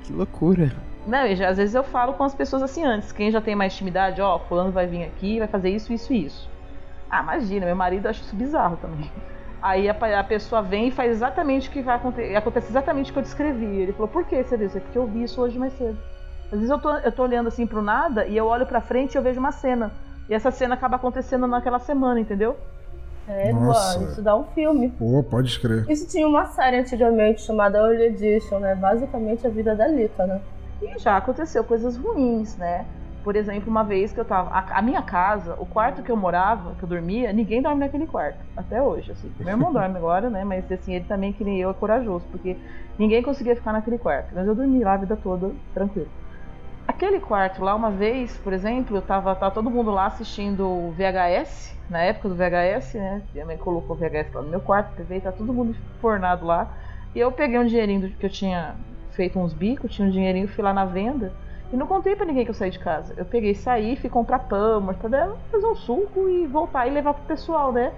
Que loucura. Não, e já, às vezes eu falo com as pessoas assim antes. Quem já tem mais intimidade, ó, fulano vai vir aqui, vai fazer isso, isso e isso. Ah, imagina, meu marido acha isso bizarro também. Aí a, a, pessoa vem e faz exatamente o que vai acontecer. Acontece exatamente o que eu descrevi. Ele falou, por que você viu? Porque eu vi isso hoje mais cedo. Às vezes eu tô, eu tô olhando assim pro nada e eu olho pra frente e eu vejo uma cena. E essa cena acaba acontecendo naquela semana, entendeu? É, Nossa. isso dá um filme. Pô, pode escrever. Isso tinha uma série antigamente chamada Early Edition, né? Basicamente a vida da Lita, né? E já aconteceu coisas ruins, né? Por exemplo, uma vez que eu tava. A, a, minha casa, o quarto que eu morava, que eu dormia, ninguém dorme naquele quarto. Até hoje, assim. Meu irmão dorme agora, né? Mas assim, ele também, que nem eu, é corajoso, porque ninguém conseguia ficar naquele quarto. Mas eu dormi lá a vida toda, tranquilo. Aquele quarto lá, uma vez, por exemplo, eu tava, tava todo mundo lá assistindo o VHS, na época do VHS, né? Minha mãe colocou o VHS lá no meu quarto, TV, tá todo mundo fornado lá. E eu peguei um dinheirinho que eu tinha feito uns bicos, tinha um dinheirinho, fui lá na venda. E não contei para ninguém que eu saí de casa. Eu peguei, saí, fui comprar pão, mortadela, fazer um suco e voltar e levar pro pessoal, né?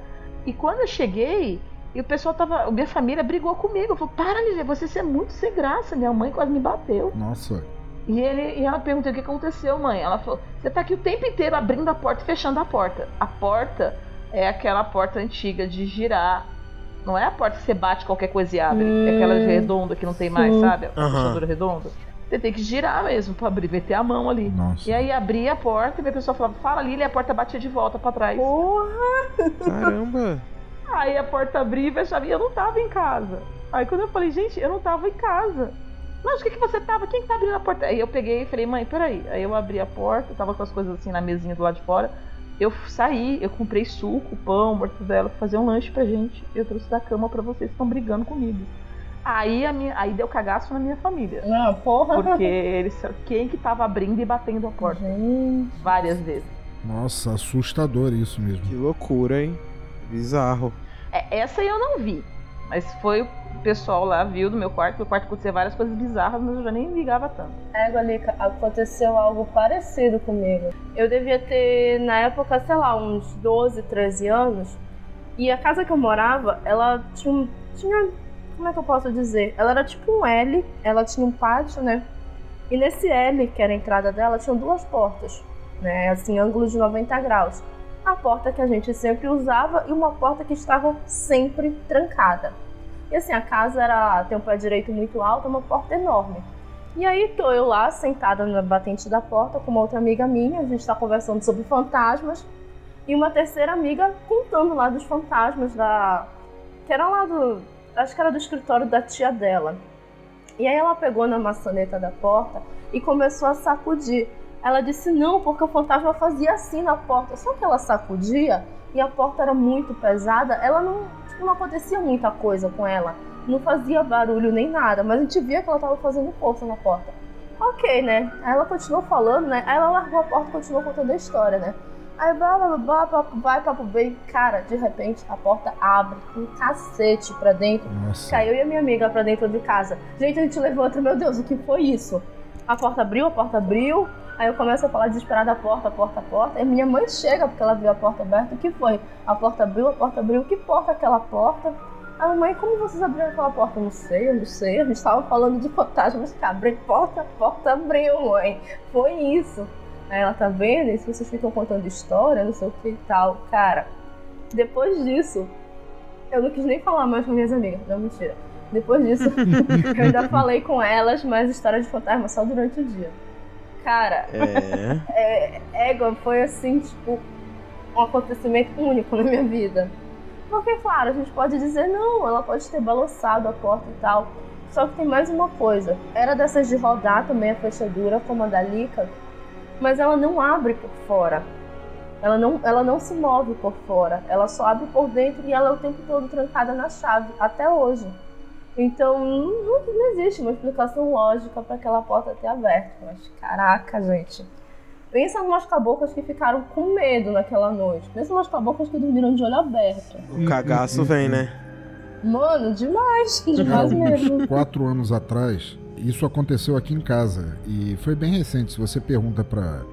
E quando eu cheguei, e o pessoal tava. Minha família brigou comigo. Falou: Para, Lívia, você é muito sem graça. Minha mãe quase me bateu. Nossa. E, ele, e ela perguntou o que aconteceu, mãe. Ela falou: Você tá aqui o tempo inteiro abrindo a porta e fechando a porta. A porta é aquela porta antiga de girar. Não é a porta que você bate qualquer coisa e abre. Hum, é aquela hum. redonda que não tem mais, sabe? A uhum. fechadura redonda. Você tem que girar mesmo pra abrir, meter a mão ali. Nossa. E aí abria a porta e a pessoa falava, fala ali, e a porta batia de volta pra trás. Porra! Caramba! Aí a porta abria e fechava e eu não tava em casa. Aí quando eu falei, gente, eu não tava em casa. Mas o que, que você tava? Quem que tá abrindo a porta? Aí eu peguei e falei, mãe, peraí. Aí eu abri a porta, tava com as coisas assim na mesinha do lado de fora. Eu saí, eu comprei suco, pão, mortadela, fazer um lanche pra gente. Eu trouxe da cama pra vocês que estão brigando comigo. Aí, a minha, aí deu cagaço na minha família. Não, porra. Porque eles, quem que tava abrindo e batendo a porta? Gente. Várias vezes. Nossa, assustador isso mesmo. Que loucura, hein? Bizarro. É, essa eu não vi. Mas foi o pessoal lá, viu do meu quarto. Meu quarto acontecia várias coisas bizarras, mas eu já nem ligava tanto. É, Galica, aconteceu algo parecido comigo. Eu devia ter, na época, sei lá, uns 12, 13 anos. E a casa que eu morava, ela tinha, tinha. Como é que eu posso dizer? Ela era tipo um L, ela tinha um pátio, né? E nesse L, que era a entrada dela, tinham duas portas, né? Assim, ângulo de 90 graus. A porta que a gente sempre usava e uma porta que estava sempre trancada. E assim, a casa era tem um pé direito muito alto, uma porta enorme. E aí tô eu lá sentada na batente da porta com uma outra amiga minha, a gente está conversando sobre fantasmas e uma terceira amiga contando lá dos fantasmas da que era lá do acho que era do escritório da tia dela. E aí ela pegou na maçaneta da porta e começou a sacudir. Ela disse não, porque o fantasma fazia assim na porta. Só que ela sacudia e a porta era muito pesada, ela não, tipo, não acontecia muita coisa com ela. Não fazia barulho nem nada, mas a gente via que ela tava fazendo força na porta. Ok, né? Aí ela continuou falando, né? Aí ela largou a porta e continuou contando a história, né? Aí blá blá blá, blá vai, papo bem. Cara, de repente a porta abre com um cacete pra dentro. Nossa. Caiu e a minha amiga pra dentro de casa. Gente, a gente levanta, meu Deus, o que foi isso? A porta abriu, a porta abriu. Aí eu começo a falar desesperada, porta, porta, porta. E minha mãe chega porque ela viu a porta aberta. O que foi? A porta abriu, a porta abriu. Que porta aquela porta? A mãe, como vocês abriram aquela porta? Eu não sei, eu não sei. A gente estava falando de fantasmas que abrem porta, a porta abriu, mãe. Foi isso. Aí ela tá vendo, e se vocês ficam contando história, não sei o que e tal. Cara, depois disso, eu não quis nem falar mais com minhas amigas. Não, mentira. Depois disso, eu ainda falei com elas, mas história de fantasma só durante o dia. Cara, É. é, égua foi assim, tipo, um acontecimento único na minha vida. Porque, claro, a gente pode dizer, não, ela pode ter balançado a porta e tal. Só que tem mais uma coisa. Era dessas de rodar também a fechadura, como a da Lica, mas ela não abre por fora. Ela não, ela não se move por fora. Ela só abre por dentro e ela é o tempo todo trancada na chave, até hoje. Então, não, não existe uma explicação lógica para aquela porta ter aberto. Mas, caraca, gente. Pensa numas caboclas que ficaram com medo naquela noite. Pensa numas caboclas que dormiram de olho aberto. O cagaço vem, né? Mano, demais. Demais mesmo. Quatro anos atrás, isso aconteceu aqui em casa. E foi bem recente. Se você pergunta pra.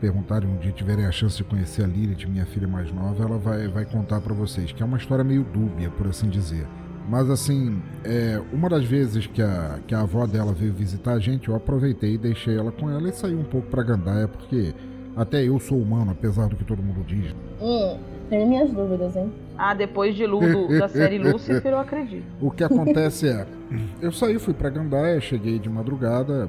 Perguntarem um dia, tiverem a chance de conhecer a Lilith, minha filha mais nova, ela vai, vai contar pra vocês. Que é uma história meio dúbia, por assim dizer. Mas assim, é, uma das vezes que a, que a avó dela veio visitar a gente, eu aproveitei e deixei ela com ela e saí um pouco pra Gandaia, porque até eu sou humano, apesar do que todo mundo diz. Hum, tenho minhas dúvidas, hein? Ah, depois de Lu, do- da série Lucifer, eu acredito. O que acontece é, eu saí, fui pra Gandaia, cheguei de madrugada,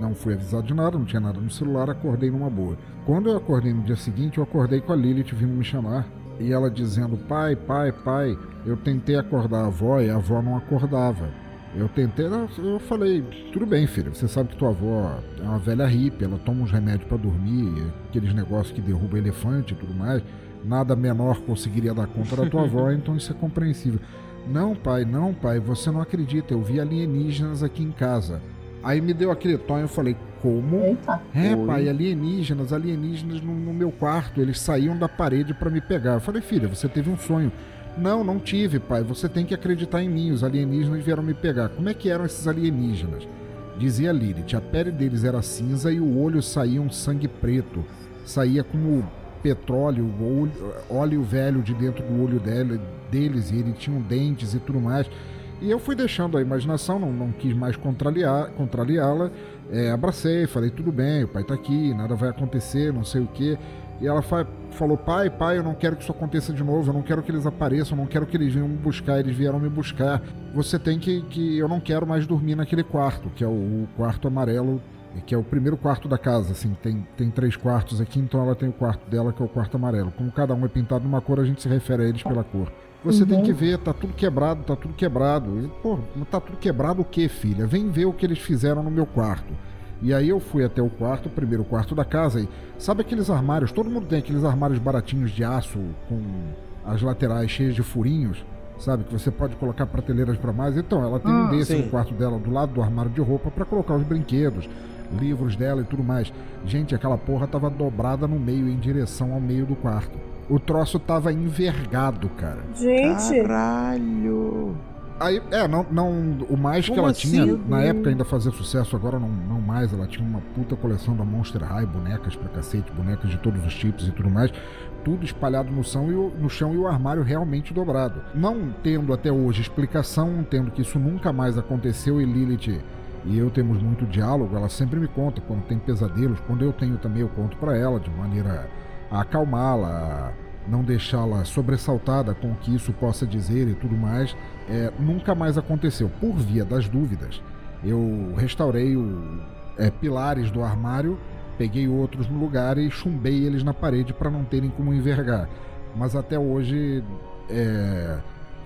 não fui avisado de nada, não tinha nada no celular, acordei numa boa. Quando eu acordei no dia seguinte, eu acordei com a Lilith vindo me chamar. E ela dizendo, pai, pai, pai, eu tentei acordar a avó e a avó não acordava. Eu tentei, eu falei, tudo bem, filha, você sabe que tua avó é uma velha hippie, ela toma uns remédios pra dormir, aqueles negócios que derruba elefante e tudo mais. Nada menor conseguiria dar conta da tua avó, então isso é compreensível. Não, pai, não, pai, você não acredita, eu vi alienígenas aqui em casa. Aí me deu aquele tom e eu falei, como? Eita. É, Oi. pai, alienígenas, alienígenas no, no meu quarto, eles saíam da parede pra me pegar. Eu falei, filha, você teve um sonho. Não, não tive, pai, você tem que acreditar em mim, os alienígenas vieram me pegar. Como é que eram esses alienígenas? Dizia Lilith, a pele deles era cinza e o olho saía um sangue preto. Saía como petróleo, óleo, óleo velho de dentro do olho dele, deles, e eles tinham dentes e tudo mais. E eu fui deixando a imaginação, não, não quis mais contrariá-la. É, abracei, falei, tudo bem, o pai tá aqui, nada vai acontecer, não sei o que. E ela fa- falou, pai, pai, eu não quero que isso aconteça de novo, eu não quero que eles apareçam, eu não quero que eles venham me buscar, eles vieram me buscar. Você tem que, que eu não quero mais dormir naquele quarto, que é o, o quarto amarelo, que é o primeiro quarto da casa, assim, tem, tem três quartos aqui, então ela tem o quarto dela, que é o quarto amarelo. Como cada um é pintado numa cor, a gente se refere a eles pela cor. Você tem Uhum. que ver, tá tudo quebrado, tá tudo quebrado. E, pô, tá tudo quebrado o quê, filha? Vem ver o que eles fizeram no meu quarto. E aí eu fui até o quarto, o primeiro quarto da casa, e sabe aqueles armários? Todo mundo tem aqueles armários baratinhos de aço com as laterais cheias de furinhos. sabe? Que você pode colocar prateleiras para mais. Então, ela tem um Ah, desse sim. no quarto dela, do lado do armário de roupa, para colocar os brinquedos, livros dela e tudo mais. Gente, aquela porra tava dobrada no meio, em direção ao meio do quarto. O troço tava envergado, cara. Gente, Caralho. Aí, é, não, não, o mais que Como ela assim? tinha, na época ainda fazia sucesso, agora não, não mais, ela tinha uma puta coleção da Monster High, bonecas pra cacete, bonecas de todos os tipos e tudo mais, tudo espalhado no chão, e o, no chão e o armário realmente dobrado. Não tendo até hoje explicação, tendo que isso nunca mais aconteceu e Lilith e eu temos muito diálogo, ela sempre me conta quando tem pesadelos, quando eu tenho também eu conto pra ela de maneira a acalmá-la, não deixá-la sobressaltada com o que isso possa dizer e tudo mais. É, nunca mais aconteceu. Por via das dúvidas, eu restaurei o, é, pilares do armário, peguei outros no lugar e chumbei eles na parede para não terem como envergar. Mas até hoje, é,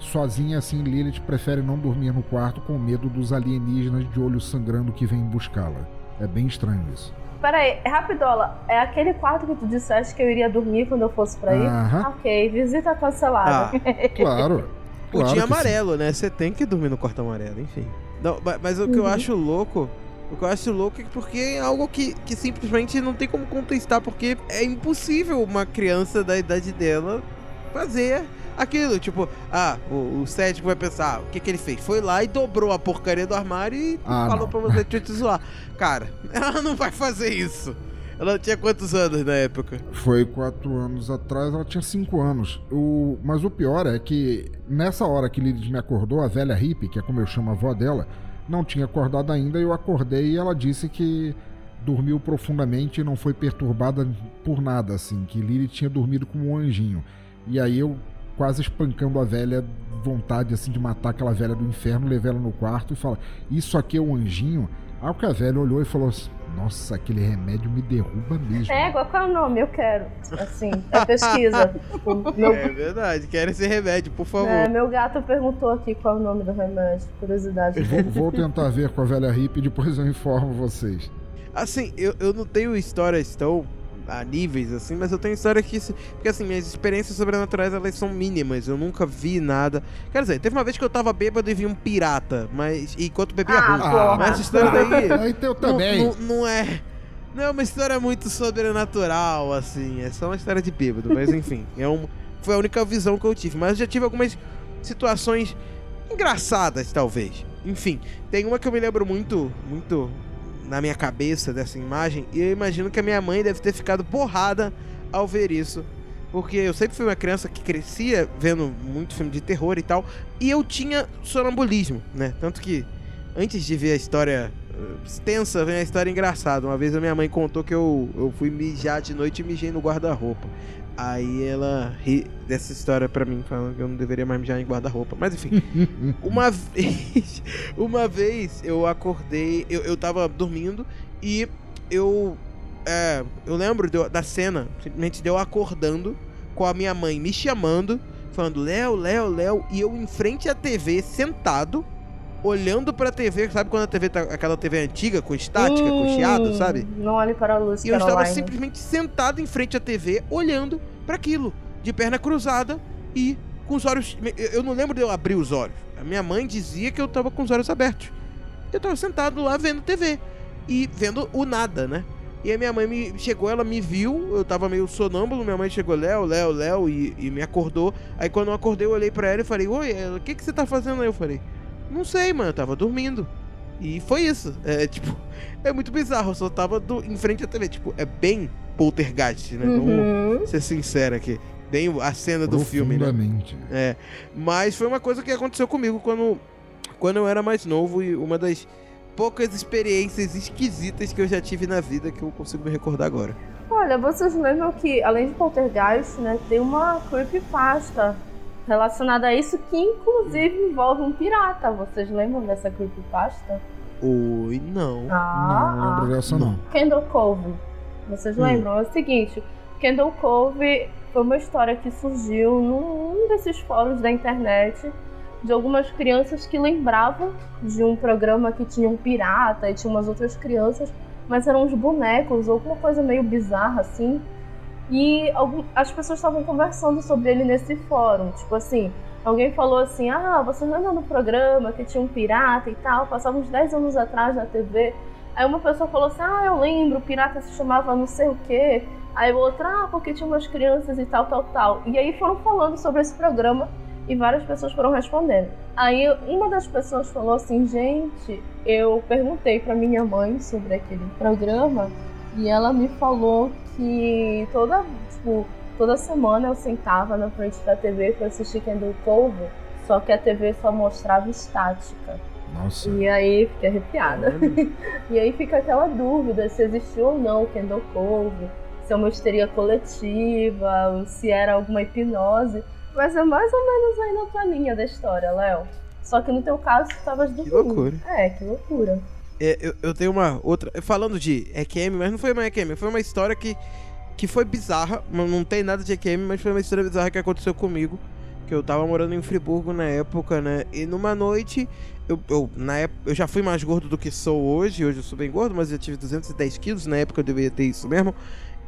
sozinha assim, Lilith prefere não dormir no quarto com medo dos alienígenas de olho sangrando que vêm buscá-la. É bem estranho isso. peraí, rapidola, é aquele quarto que tu disseste que eu iria dormir quando eu fosse pra ir? Aham, Ok, visita cancelada. claro. claro Pudim que sim. amarelo, né? Você tem que dormir no quarto amarelo, enfim. Não, ma- mas o que eu Uhum. acho louco. O que eu acho louco é porque é algo que, que simplesmente não tem como contestar, porque é impossível uma criança da idade dela fazer aquilo. Tipo, ah, o, o cético vai pensar, o que, que ele fez? Foi lá e dobrou a porcaria do armário e Ah, falou não. pra você te zoar. Cara, ela não vai fazer isso. Ela tinha quantos anos na época? Foi quatro anos atrás, ela tinha cinco anos. O... Mas o pior é que nessa hora que Lilith me acordou, a velha hippie, que é como eu chamo a avó dela, não tinha acordado ainda. Eu acordei e ela disse que dormiu profundamente e não foi perturbada por nada, assim. Que Lilith tinha dormido como um anjinho. E aí eu, quase espancando a velha, vontade assim de matar aquela velha do inferno, levei ela no quarto e fala: Isso aqui é um anjinho? Aí o que a velha olhou e falou assim: Nossa, aquele remédio me derruba mesmo. Égua, qual é o nome? Eu quero. Assim, é pesquisa. Meu, É verdade, quero esse remédio, por favor. é, meu gato perguntou aqui qual é o nome do remédio. Curiosidade. Vou, vou tentar ver com a velha hippie e depois eu informo vocês. Assim, eu, eu não tenho histórias tão a níveis assim, mas eu tenho histórias que. Porque assim, minhas experiências sobrenaturais elas são mínimas. Eu nunca vi nada. Quer dizer, teve uma vez que eu tava bêbado e vi um pirata, mas. Enquanto bebia Ah. Mas essa história daí. Aí eu não, também. não, não é. Não é uma história muito sobrenatural, assim. É só uma história de bêbado. Mas enfim, é um, foi a única visão que eu tive. Mas eu já tive algumas situações engraçadas, talvez. Enfim, tem uma que eu me lembro muito, muito na minha cabeça dessa imagem. E eu imagino que a minha mãe deve ter ficado borrada ao ver isso. Porque eu sempre fui uma criança que crescia vendo muito filme de terror e tal. E eu tinha sonambulismo, né? Tanto que antes de ver a história eh, extensa, vem a história engraçada. Uma vez a minha mãe contou que eu, eu fui mijar de noite e mijei no guarda-roupa. Aí ela ri dessa história pra mim, falando que eu não deveria mais mijar em guarda-roupa. Mas enfim, uma vez, uma vez eu acordei, eu, eu tava dormindo e eu. É, eu lembro de da cena, simplesmente de eu acordando com a minha mãe me chamando, falando Léo, Léo, Léo, e eu em frente à TV, sentado, olhando pra TV, sabe quando a TV tá aquela TV antiga, com estática, com chiado, Hum, sabe? Não olhe para a luz, E eu estava Caroline. simplesmente sentado em frente à TV, olhando para aquilo, de perna cruzada e com os olhos. eu- não lembro de eu abrir os olhos. A minha mãe dizia que eu tava com os olhos abertos. Eu tava sentado lá vendo TV e vendo o nada, né? E a minha mãe me chegou, ela me viu, eu tava meio sonâmbulo, minha mãe chegou, Léo, Léo, Léo, e, e me acordou. Aí quando eu acordei, eu olhei pra ela e falei, oi, ela, o que, que você tá fazendo aí? Eu falei, não sei, mano, eu tava dormindo. E foi isso. É tipo, é muito bizarro, eu só tava do- em frente à TV. Tipo, é bem poltergeist, né? Vamos Uhum. ser sincero aqui. Bem a cena do filme, né? É. Mas foi uma coisa que aconteceu comigo quando, quando eu era mais novo e uma das poucas experiências esquisitas que eu já tive na vida que eu consigo me recordar agora. Olha, vocês lembram que, além de Poltergeist, né, tem uma creepypasta relacionada a isso que, inclusive, envolve um pirata. Vocês lembram dessa creepypasta? Oi, não. Ah, não lembro dessa não. Kendall Cove. Vocês Hum. lembram? É o seguinte, Kendall Cove foi uma história que surgiu num desses fóruns da internet de algumas crianças que lembravam de um programa que tinha um pirata e tinha umas outras crianças, mas eram uns bonecos, alguma coisa meio bizarra assim. E as pessoas estavam conversando sobre ele nesse fórum. Tipo assim, Alguém falou assim: Ah, você lembra no programa que tinha um pirata e tal? Passava uns 10 anos atrás na TV. Aí uma pessoa falou assim: Ah, eu lembro, o pirata se chamava não sei o quê. Aí outra, ah, porque tinha umas crianças e tal, tal, tal. E aí foram falando sobre esse programa e várias pessoas foram respondendo. Aí uma das pessoas falou assim: Gente, eu perguntei para minha mãe sobre aquele programa e ela me falou que toda, tipo, toda semana eu sentava na frente da TV para assistir Kendall Cove, só que a TV só mostrava estática. Nossa. E aí fiquei arrepiada. e aí fica aquela dúvida se existiu ou não o Kendall Cove, se é uma histeria coletiva, se era alguma hipnose. Mas é mais ou menos aí na tua linha da história, Léo. Só que no teu caso tu estavas dormindo. Que loucura. É, que loucura. É, eu, eu tenho uma outra. Falando de EQM, mas não foi uma EQM, foi uma história que, que foi bizarra. Não tem nada de EQM, mas foi uma história bizarra que aconteceu comigo. Que eu tava morando em Friburgo na época, né? E numa noite, eu, eu, na época, eu já fui mais gordo do que sou hoje. Hoje eu sou bem gordo, mas eu tive 210 quilos. Na época eu deveria ter isso mesmo.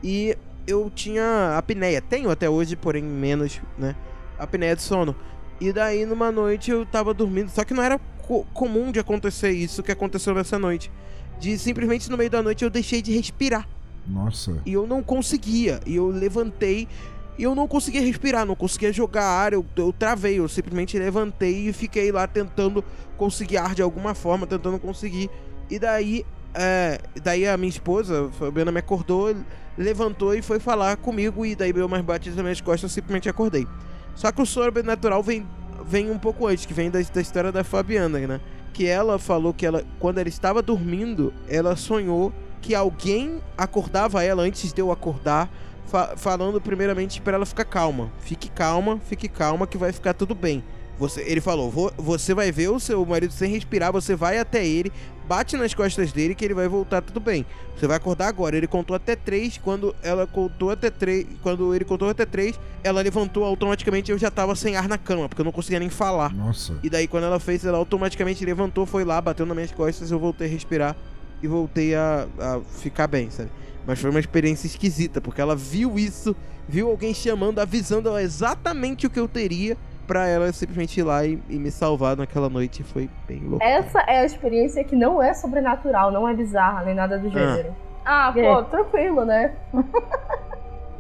E eu tinha apneia. Tenho até hoje, porém menos, né? Apneia de sono. E daí numa noite eu tava dormindo. Só que não era co comum de acontecer isso que aconteceu nessa noite. De simplesmente no meio da noite eu deixei de respirar. Nossa. E eu não conseguia. E eu levantei e eu não conseguia respirar, não conseguia jogar ar, eu, eu travei, eu simplesmente levantei e fiquei lá tentando conseguir ar de alguma forma, tentando conseguir. E daí, é, daí a minha esposa, a Fabiana, me acordou, levantou e foi falar comigo, e daí deu mais batidas nas minhas costas, eu simplesmente acordei. Só que o sobrenatural vem, vem um pouco antes, que vem da, da história da Fabiana, né? Que ela falou que ela, quando ela estava dormindo, ela sonhou que alguém acordava ela antes de eu acordar fa falando primeiramente para ela ficar calma. Fique calma, fique calma que vai ficar tudo bem. Você, ele falou: você vai ver o seu marido sem respirar, você vai até ele, bate nas costas dele que ele vai voltar tudo bem. Você vai acordar agora. Ele contou até três. Quando ela contou até três, quando ele contou até três, ela levantou automaticamente. Eu já tava sem ar na cama porque eu não conseguia nem falar. Nossa. E daí quando ela fez, ela automaticamente levantou, foi lá, bateu nas minhas costas. Eu voltei a respirar e voltei a, a ficar bem, sabe? Mas foi uma experiência esquisita, porque ela viu isso, viu alguém chamando, avisando ela exatamente o que eu teria para ela simplesmente ir lá e, e, me salvar naquela noite. Foi bem louco. Essa é a experiência que não é sobrenatural, não é bizarra, nem nada do gênero. Ah, ah pô, é. tranquilo, né?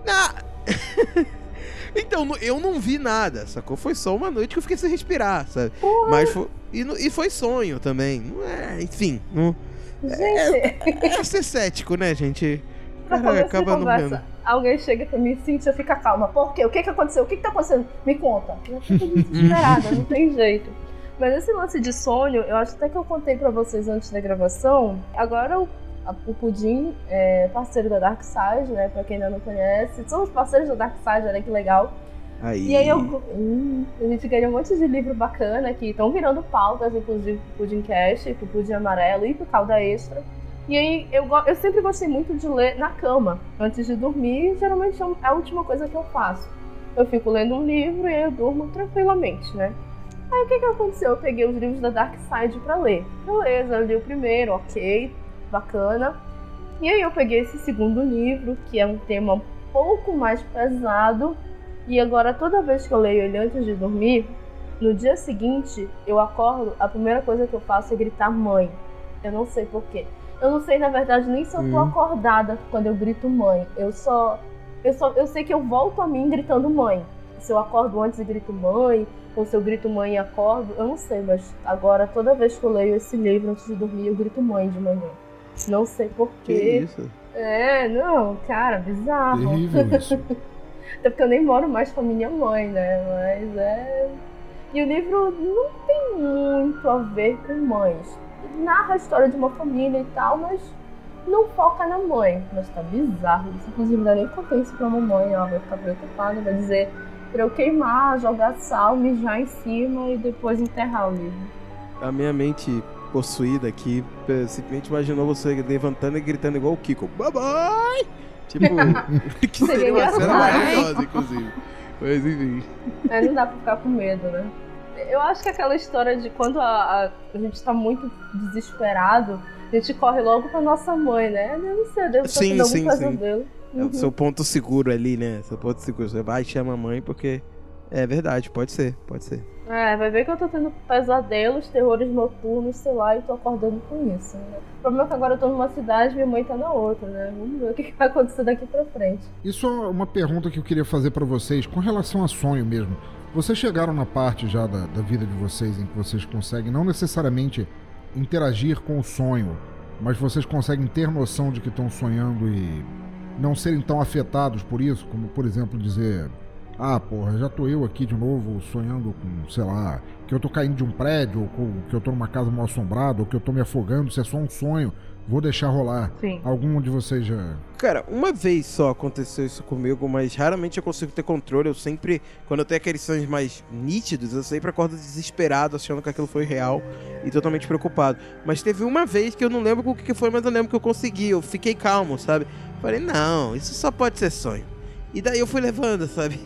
Ah. então, eu não vi nada, sacou? Foi só uma noite que eu fiquei sem respirar, sabe? Porra. Mas foi, e, e, foi sonho também. É, enfim. Não, gente. É, é, ser cético, né, gente? pra Cara, acaba conversa, alguém chega pra mim, Cintia, fica calma. Por quê? O que que aconteceu? O que que tá acontecendo? Me conta. Eu fico desesperada, não tem jeito. Mas esse lance de sonho, eu acho até que eu contei pra vocês antes da gravação. Agora o, a, o Pudim é parceiro da Dark Side, né? Pra quem ainda não conhece. Somos parceiros da Dark Side, olha que legal. Aí. E aí eu, hum, a gente ganha um monte de livro bacana que estão virando pautas, inclusive pro Pudim Cash, pro Pudim Amarelo e pro Calda Extra. E aí eu, eu sempre gostei muito de ler na cama. Antes de dormir, geralmente é, é a última coisa que eu faço. Eu fico lendo um livro e eu durmo tranquilamente, né? Aí o que, que aconteceu? Eu peguei os livros da Dark Side pra ler. Beleza, eu li o primeiro, ok, bacana. E aí eu peguei esse segundo livro, que é um tema um pouco mais pesado. E agora toda vez que eu leio ele antes de dormir, no dia seguinte eu acordo, a primeira coisa que eu faço é gritar mãe. Eu não sei porquê. Eu não sei, na verdade, nem se eu tô hum. acordada quando eu grito mãe. Eu só, eu só. Eu sei que eu volto a mim gritando mãe. Se eu acordo antes e grito mãe, ou se eu grito mãe e acordo, eu não sei, mas agora toda vez que eu leio esse livro antes de dormir, eu grito mãe de manhã. Não sei porquê. Que isso? É, não, cara, bizarro. Terrível isso. Até porque eu nem moro mais com a minha mãe, né? Mas é. E o livro não tem muito a ver com mães narra a história de uma família e tal, mas não foca na mãe. Mas tá bizarro isso. Inclusive, ainda nem contei isso pra mamãe, ela vai ficar preocupada, vai dizer pra eu queimar, jogar sal, mijar em cima e depois enterrar o livro. A minha mente possuída aqui simplesmente imaginou você levantando e gritando igual o Kiko. Bye bye! Tipo, que seria uma cena maravilhosa, inclusive. Mas enfim. Não dá pra ficar com medo, né? Eu acho que aquela história de quando a, a, a gente tá muito desesperado, a gente corre logo pra nossa mãe, né? Deve ser, deve sim, estar sim, sim. Uhum. É o uhum. seu ponto seguro ali, né? Seu ponto seguro. Você vai e chama a mãe porque É verdade, pode ser, pode ser. É, vai ver que eu tô tendo pesadelos, terrores noturnos, sei lá, e tô acordando com isso. Né? O problema é que agora eu tô numa cidade e minha mãe tá na outra, né? Vamos ver o que, que vai acontecer daqui pra frente. Isso é uma pergunta que eu queria fazer para vocês com relação a sonho mesmo. Vocês chegaram na parte já da, da vida de vocês em que vocês conseguem não necessariamente interagir com o sonho, mas vocês conseguem ter noção de que estão sonhando e não serem tão afetados por isso, como por exemplo dizer ah, porra, já tô eu aqui de novo sonhando com, sei lá, que eu tô caindo de um prédio, ou que eu tô numa casa mal assombrada, ou que eu tô me afogando, se é só um sonho, vou deixar rolar. Sim. Algum de vocês já. Cara, uma vez só aconteceu isso comigo, mas raramente eu consigo ter controle. Eu sempre, quando eu tenho aqueles sonhos mais nítidos, eu sempre acordo desesperado, achando que aquilo foi real e totalmente preocupado. Mas teve uma vez que eu não lembro o que foi, mas eu lembro que eu consegui. Eu fiquei calmo, sabe? Falei, não, isso só pode ser sonho. E daí eu fui levando, sabe?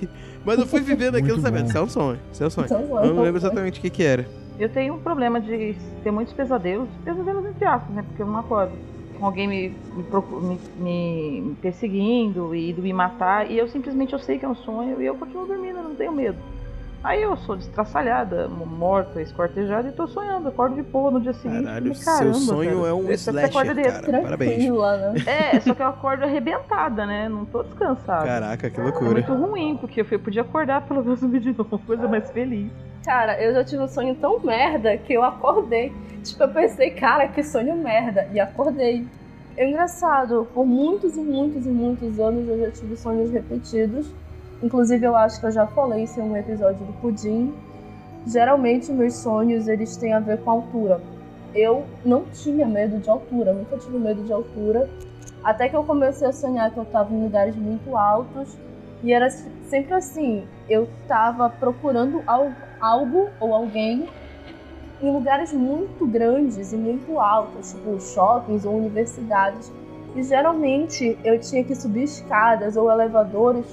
Mas eu fui vivendo aquilo sabendo, isso é um sonho, isso é um sonho. Isso é um sonho, Eu não lembro exatamente o que que era. Eu tenho um problema de ter muitos pesadelos, pesadelos entre aspas, né? Porque eu não acordo. Com alguém me, me, me- me perseguindo e indo me matar, e eu simplesmente eu sei que é um sonho e eu continuo dormindo, eu não tenho medo. Aí eu sou destraçalhada, mo- morta, escortejada e tô sonhando, acordo de boa no dia seguinte. Caralho, e, caramba, seu sonho cara, é um slasher, desse. cara. Parabéns. Né? É, só que eu acordo arrebentada, né? Não tô descansada. Caraca, que É loucura. muito ruim, porque eu podia acordar pelo menos um vídeo novo, coisa mais feliz. Cara, eu já tive um sonho tão merda que eu acordei. Tipo, eu pensei, cara, que sonho merda. E acordei. É engraçado, por muitos e muitos e muitos anos eu já tive sonhos repetidos. Inclusive, eu acho que eu já falei isso em um episódio do Pudim. Geralmente, meus sonhos, eles têm a ver com altura. Eu não tinha medo de altura, nunca tive medo de altura. Até que eu comecei a sonhar que eu estava em lugares muito altos. E era sempre assim, eu estava procurando al- algo ou alguém em lugares muito grandes e muito altos, tipo shoppings ou universidades. E geralmente eu tinha que subir escadas ou elevadores,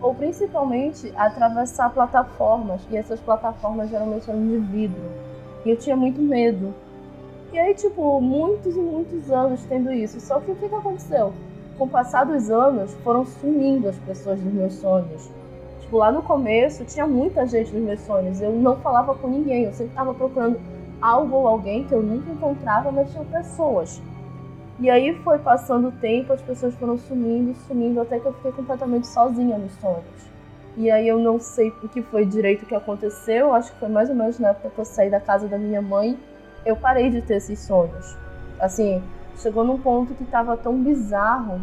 ou principalmente atravessar plataformas. E essas plataformas geralmente eram de vidro. E eu tinha muito medo. E aí, tipo, muitos e muitos anos tendo isso. Só que o que, que aconteceu? Com o passar dos anos, foram sumindo as pessoas dos meus sonhos. Tipo, lá no começo tinha muita gente nos meus sonhos. Eu não falava com ninguém. Eu sempre estava procurando algo ou alguém que eu nunca encontrava, mas tinha pessoas. E aí foi passando o tempo, as pessoas foram sumindo, sumindo, até que eu fiquei completamente sozinha nos sonhos. E aí eu não sei o que foi direito que aconteceu, acho que foi mais ou menos na época que eu saí da casa da minha mãe, eu parei de ter esses sonhos. Assim, chegou num ponto que tava tão bizarro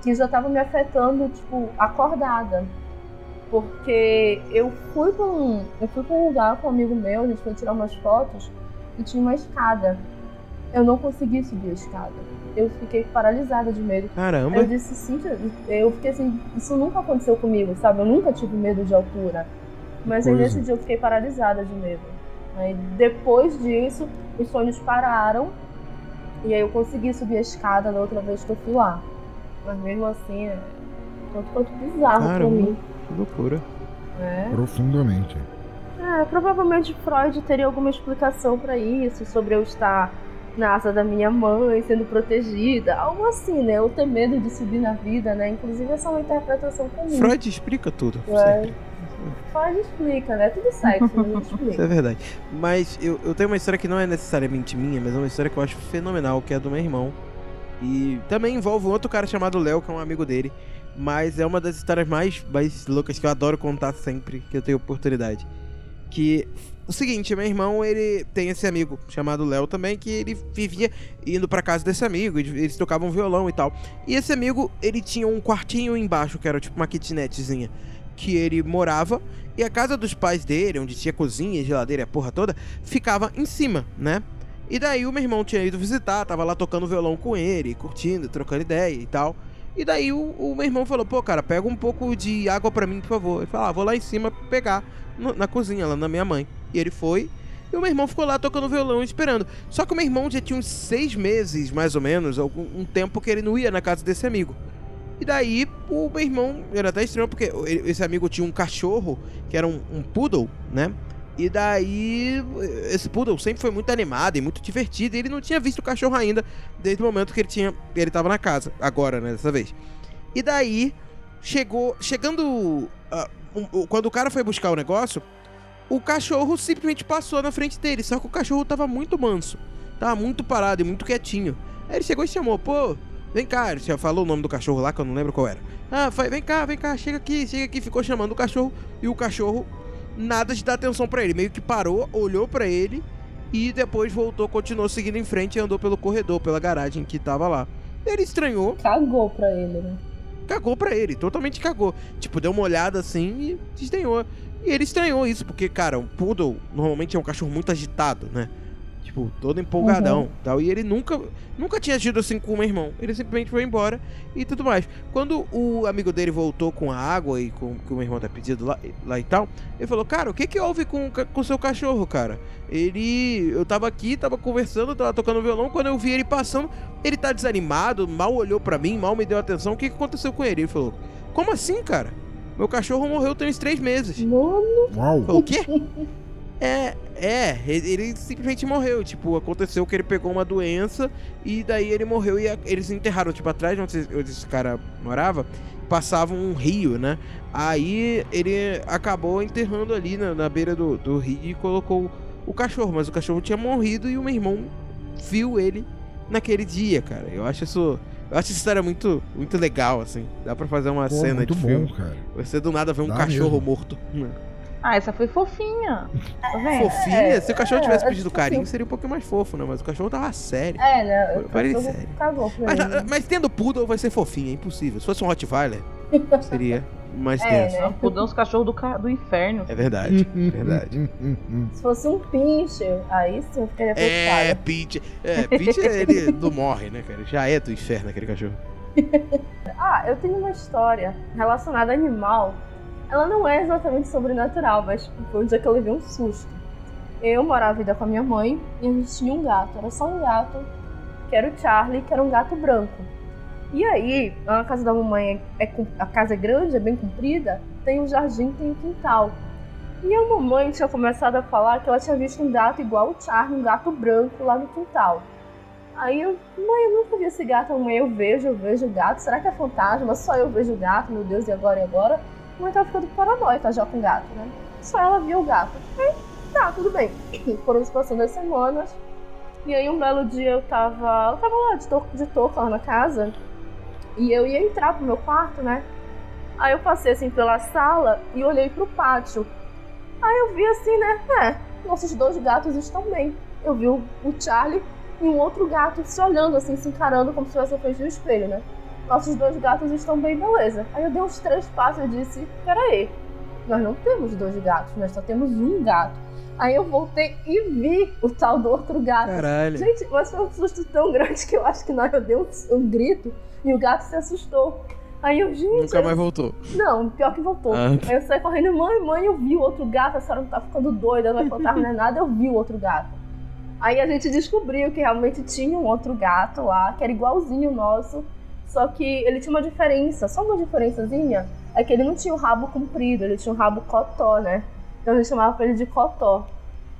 que já tava me afetando, tipo, acordada. Porque eu fui pra um, eu fui pra um lugar com um amigo meu, a gente foi tirar umas fotos e tinha uma escada. Eu não consegui subir a escada. Eu fiquei paralisada de medo. Aí Caramba. eu disse, Cíntia, eu fiquei assim, isso nunca aconteceu comigo, sabe? Eu nunca tive medo de altura. Mas aí nesse dia eu fiquei paralisada de medo. Aí depois disso, os sonhos pararam. E aí eu consegui subir a escada da outra vez que eu fui lá. Mas mesmo assim, é tanto quanto bizarro pra Caramba. mim. Que loucura. É. Profundamente. É, provavelmente Freud teria alguma explicação pra isso, sobre eu estar na asa da minha mãe, sendo protegida, algo assim, né? Eu ter medo de subir na vida, né? Inclusive essa é uma interpretação comum. Freud explica tudo. É. sempre. Freud explica, né? Tudo sexo, mas ele Isso é explica. verdade. Mas eu, eu tenho uma história que não é necessariamente minha, mas é uma história que eu acho fenomenal, que é do meu irmão. E também envolve um outro cara chamado Léo, que é um amigo dele. Mas é uma das histórias mais, mais loucas que eu adoro contar sempre que eu tenho oportunidade. Que o seguinte, meu irmão, ele tem esse amigo chamado Léo também, que ele vivia indo pra casa desse amigo, eles tocavam violão e tal. E esse amigo, ele tinha um quartinho embaixo, que era tipo uma kitnetzinha, que ele morava, e a casa dos pais dele, onde tinha cozinha, geladeira a porra toda, ficava em cima, né? E daí o meu irmão tinha ido visitar, tava lá tocando violão com ele, curtindo, trocando ideia e tal. E daí o, o meu irmão falou, pô, cara, pega um pouco de água pra mim, por favor. Ele falou, ah, vou lá em cima pegar no- na cozinha, lá na minha mãe. E ele foi, e o meu irmão ficou lá tocando violão esperando. Só que o meu irmão já tinha uns seis meses, mais ou menos, algum um tempo que ele não ia na casa desse amigo. E daí o meu irmão, era até estranho, porque esse amigo tinha um cachorro, que era um, um poodle, né? E daí, esse poodle sempre foi muito animado e muito divertido. E ele não tinha visto o cachorro ainda, desde o momento que ele tinha. Ele tava na casa, agora, né, dessa vez. E daí, chegou. Chegando. ah, um, quando o cara foi buscar o negócio, o cachorro simplesmente passou na frente dele. Só que o cachorro tava muito manso. Tava muito parado e muito quietinho. Aí ele chegou e chamou, pô, vem cá. Ele já falou o nome do cachorro lá, que eu não lembro qual era. Ah, foi, vem cá, vem cá, chega aqui, chega aqui. Ficou chamando o cachorro. E o cachorro, nada de dar atenção para ele. Meio que parou, olhou para ele e depois voltou, continuou seguindo em frente e andou pelo corredor, pela garagem que tava lá. Ele estranhou. Cagou pra ele, né? Cagou pra ele, totalmente cagou. Tipo, deu uma olhada assim e desdenhou. E ele estranhou isso, porque, cara, um poodle normalmente é um cachorro muito agitado, né? tipo, todo empolgadão uhum. tal. E ele nunca, nunca tinha agido assim com o meu irmão. Ele simplesmente foi embora e tudo mais. Quando o amigo dele voltou com a água e com o que o meu irmão tá pedindo lá, lá e tal, ele falou, cara, o que que houve com o seu cachorro, cara? Ele. Eu tava aqui, tava conversando, tava tocando violão. Quando eu vi ele passando, ele tá desanimado, mal olhou para mim, mal me deu atenção. O que, que aconteceu com ele? Ele falou, como assim, cara? Meu cachorro morreu tem uns três meses. Mano. Uau. O quê? É, é, ele simplesmente morreu. Tipo, aconteceu que ele pegou uma doença e daí ele morreu e eles enterraram, tipo, atrás de onde esse cara morava, passava um rio, né? Aí ele acabou enterrando ali na, na beira do, do rio e colocou o cachorro, mas o cachorro tinha morrido e o meu irmão viu ele naquele dia, cara. Eu acho isso. Eu acho essa história muito, muito legal, assim. Dá pra fazer uma Pô, cena muito de bom, filme. cara. Você do nada vê um Dá cachorro mesmo. morto. Ah, essa foi fofinha. Tá vendo? Fofinha? Se o cachorro tivesse é, pedido tipo carinho, assim. seria um pouquinho mais fofo, né? Mas o cachorro tava sério. É, né? O Parei cachorro sério. cagou Mas, ele. mas tendo poodle vai ser fofinho, é impossível. Se fosse um Rottweiler, seria mais É, tenso. né? Mudou os cachorros do, ca- do inferno. É verdade, é verdade. Se fosse um pincher, aí sim eu ficaria É, preocupada. Peach. É, Peach ele não morre, né, cara? Já é do inferno aquele cachorro. Ah, eu tenho uma história relacionada a animal. Ela não é exatamente sobrenatural, mas foi um dia que eu levei um susto. Eu morava ainda com a minha mãe e a gente tinha um gato. Era só um gato, que era o Charlie, que era um gato branco. E aí, a casa da mamãe é, com- a casa é grande, é bem comprida, tem um jardim, tem um quintal. E a mamãe tinha começado a falar que ela tinha visto um gato igual o Charlie, um gato branco lá no quintal. Aí eu, mãe, eu nunca vi esse gato, mãe, eu vejo, eu vejo o gato, será que é fantasma? Só eu vejo o gato, meu Deus, e agora, e agora? A mãe tava ficando paranoica já com o gato, né? Só ela viu o gato. Aí, tá, tudo bem. Foram se passando as semanas, e aí um belo dia eu tava, eu tava lá de touca, de touca lá na casa, e eu ia entrar pro meu quarto, né? Aí eu passei assim pela sala e olhei pro pátio. Aí eu vi assim, né? É, nossos dois gatos estão bem. Eu vi o, o Charlie e um outro gato se olhando assim, se encarando como se na frente do espelho, né? Nossos dois gatos estão bem, beleza. Aí eu dei uns três passos e disse: Peraí, nós não temos dois gatos, nós só temos um gato. Aí eu voltei e vi o tal do outro gato. Caralho. Gente, mas foi um susto tão grande que eu acho que na hora eu dei um, um grito e o gato se assustou. Aí eu, gente. Nunca mais voltou. Não, pior que voltou. Ah. Aí eu saí correndo, mãe, mãe, eu vi o outro gato, a senhora não tá ficando doida, não é fantasma, não é nada, eu vi o outro gato. Aí a gente descobriu que realmente tinha um outro gato lá, que era igualzinho o nosso, só que ele tinha uma diferença, só uma diferençazinha, é que ele não tinha o rabo comprido, ele tinha um rabo cotó, né? Então a gente chamava ele de cotó.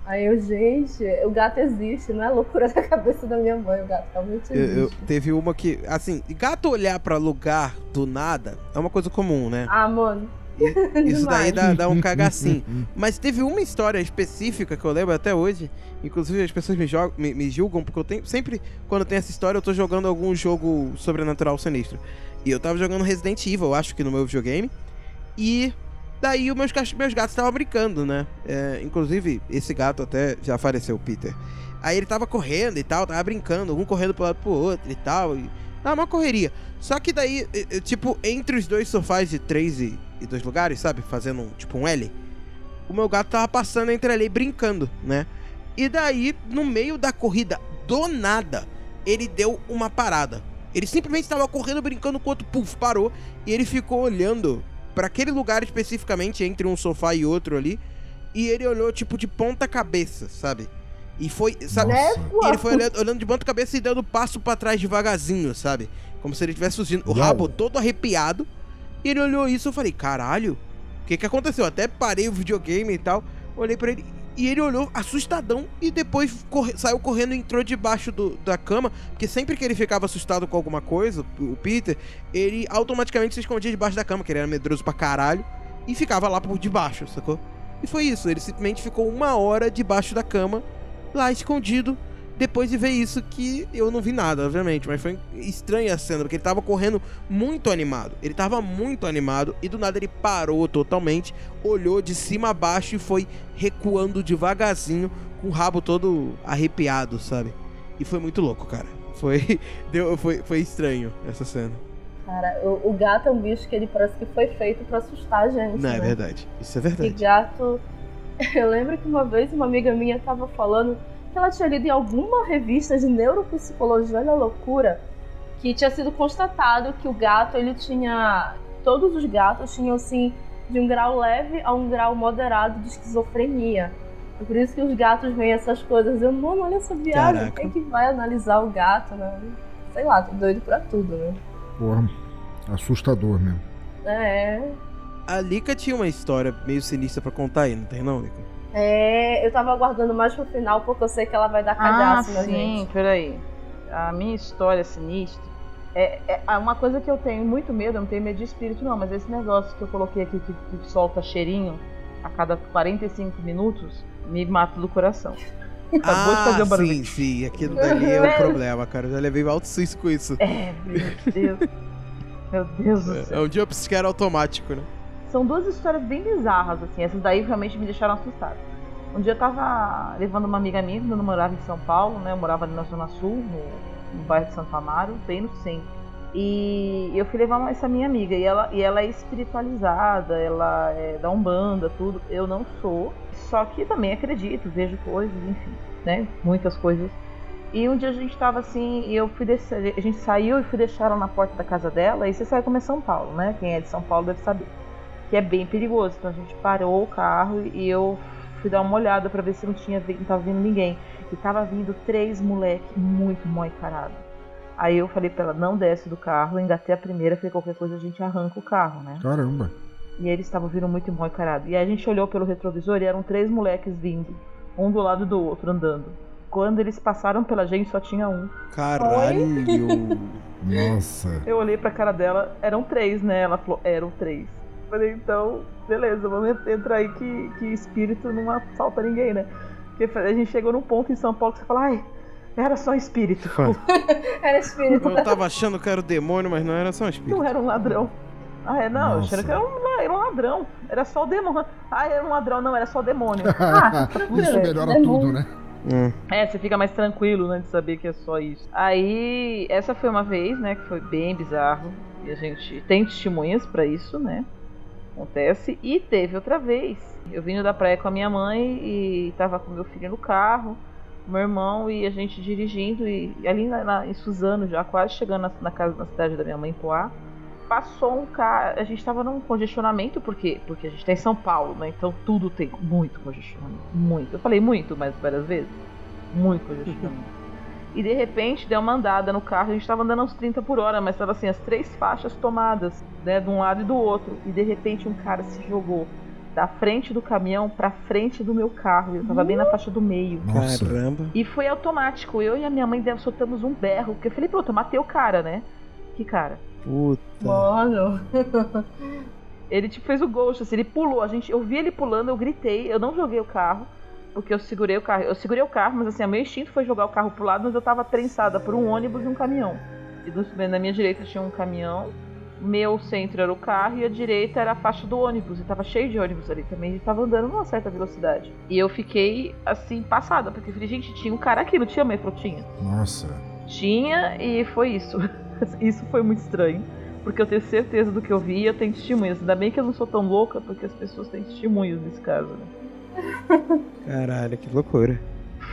Aí eu, gente, o gato existe, não é loucura da cabeça da minha mãe, o gato realmente Eu, existe. eu- teve uma que, assim, gato olhar pra lugar do nada é uma coisa comum, né? Ah, mano. Isso daí dá, dá um cagacinho. Mas teve uma história específica que eu lembro até hoje. Inclusive as pessoas me, jogam, me, me julgam, porque eu tenho. Sempre quando tem essa história, eu tô jogando algum jogo sobrenatural sinistro. E eu tava jogando Resident Evil, eu acho que no meu videogame. E daí os meus, meus gatos estavam brincando, né? É, inclusive, esse gato até já faleceu, o Peter. Aí ele tava correndo e tal, tava brincando, um correndo pro lado pro outro e tal. E tava uma correria. Só que daí, tipo, entre os dois sofás de três e, e dois lugares, sabe? Fazendo um, tipo um L. O meu gato tava passando entre ali brincando, né? E daí, no meio da corrida, do nada, ele deu uma parada. Ele simplesmente estava correndo, brincando, com o outro, puf, parou. E ele ficou olhando para aquele lugar especificamente, entre um sofá e outro ali. E ele olhou, tipo, de ponta cabeça, sabe? E foi, sabe? Nossa. E ele foi olhando, olhando de ponta cabeça e dando passo pra trás devagarzinho, sabe? Como se ele estivesse fugindo. O rabo todo arrepiado. E ele olhou isso e eu falei, caralho, o que que aconteceu? Até parei o videogame e tal. Olhei pra ele. E ele olhou assustadão e depois corre- saiu correndo e entrou debaixo do- da cama. Porque sempre que ele ficava assustado com alguma coisa, o Peter, ele automaticamente se escondia debaixo da cama, que ele era medroso pra caralho. e ficava lá por debaixo, sacou? E foi isso, ele simplesmente ficou uma hora debaixo da cama, lá escondido, depois de ver isso que eu não vi nada, obviamente, mas foi estranha a cena, porque ele tava correndo muito animado. Ele tava muito animado e do nada ele parou totalmente, olhou de cima a baixo e foi recuando devagarzinho, com o rabo todo arrepiado, sabe? E foi muito louco, cara. Foi deu foi, foi estranho essa cena. Cara, o, o, gato é um bicho que ele parece que foi feito para assustar a gente. Não, é né? é verdade. Isso é verdade. E gato. Eu lembro que uma vez uma amiga minha tava falando que ela tinha lido em alguma revista de neuropsicologia, olha a loucura, que tinha sido constatado que o gato, ele tinha. Todos os gatos tinham, assim, de um grau leve a um grau moderado de esquizofrenia. É por isso que os gatos veem essas coisas. Eu, mano, olha essa viagem. Caraca. Quem que vai analisar o gato, né? Sei lá, tô doido pra tudo, né? Porra, assustador mesmo. É. A Lika tinha uma história meio sinistra pra contar aí, não tem não, Lika? É, eu tava aguardando mais pro final porque eu sei que ela vai dar calhaço ah, na sim, gente. Sim, peraí. A minha história sinistra é, é, uma coisa que eu tenho muito medo, eu não tenho medo de espírito não, mas esse negócio que eu coloquei aqui que, que solta cheirinho a cada 45 minutos me mata do coração. Acabou ah, de fazer um barulho. Sim, sim, aquilo dali é um problema, cara. Eu já levei alto suíço com isso. É, meu Deus. meu Deus do céu. É um jumpscare automático, né? São duas histórias bem bizarras, assim. Essas daí realmente me deixaram assustada. Um dia eu tava levando uma amiga minha, quando eu morava em São Paulo, né? Eu morava ali na Zona Sul, no, no bairro de Santo Amaro, bem no centro. E eu fui levar essa minha amiga, e ela, e ela é espiritualizada, ela é da Umbanda, tudo. Eu não sou, só que também acredito, vejo coisas, enfim, né? Muitas coisas. E um dia a gente tava assim, e eu fui descer, a gente saiu e fui deixar ela na porta da casa dela, e você sabe como é São Paulo, né? Quem é de São Paulo deve saber que é bem perigoso. Então a gente parou o carro e eu fui dar uma olhada para ver se não tinha não tava vindo ninguém. E tava vindo três moleques muito mal encarados. Aí eu falei pra ela, não desce do carro, engatei a primeira, falei, qualquer coisa a gente arranca o carro, né? Caramba. E eles estavam vindo muito mal encarados. E aí a gente olhou pelo retrovisor e eram três moleques vindo, um do lado do outro, andando. Quando eles passaram pela gente, só tinha um. Caralho! Nossa. Eu olhei pra cara dela, eram três, né? Ela falou, eram três. Falei, então, beleza, vamos entrar aí que, que espírito não assalta ninguém, né? Porque a gente chegou num ponto em São Paulo que você fala, ai, era só um espírito. era espírito. Eu tava achando que era o demônio, mas não era só um espírito. Não era um ladrão. Ah, é, não, Nossa. achando que era um, era um ladrão. Era só o demônio. Ah, era um ladrão, não, era só o demônio. Ah, isso melhora tudo, né? Hum. É, você fica mais tranquilo, né, de saber que é só isso. Aí, essa foi uma vez, né, que foi bem bizarro. E a gente tem testemunhas para isso, né? Acontece. E teve outra vez. Eu vindo da praia com a minha mãe e tava com meu filho no carro, meu irmão e a gente dirigindo. E, e ali na, na, em Suzano, já quase chegando na, na, casa, na cidade da minha mãe, Poá, passou um cara. A gente tava num congestionamento, por quê? Porque a gente tá em São Paulo, né? Então tudo tem muito congestionamento. Muito. Eu falei muito, mas várias vezes. Muito congestionamento. E de repente deu uma andada no carro, a gente tava andando uns 30 por hora, mas tava assim, as três faixas tomadas, né, de um lado e do outro. E de repente um cara se jogou da frente do caminhão pra frente do meu carro. Eu tava bem na faixa do meio. Nossa. Caramba. E foi automático. Eu e a minha mãe soltamos um berro. Porque eu falei, pronto, eu matei o cara, né? Que cara? Puta. Mano. ele tipo fez o ghost, assim, ele pulou. A gente, eu vi ele pulando, eu gritei, eu não joguei o carro porque eu segurei o carro. Eu segurei o carro, mas assim, o meu instinto foi jogar o carro pro lado, mas eu tava trensada por um ônibus e um caminhão. E na minha direita tinha um caminhão, meu centro era o carro e a direita era a faixa do ônibus. E tava cheio de ônibus ali também, e tava andando numa certa velocidade. E eu fiquei assim, passada, porque eu falei, gente, tinha um cara aqui, não tinha metrô? Tinha. Nossa. Tinha e foi isso. isso foi muito estranho. Porque eu tenho certeza do que eu vi e eu tenho testemunhas. Ainda bem que eu não sou tão louca, porque as pessoas têm testemunhos nesse caso, né? Caralho, que loucura.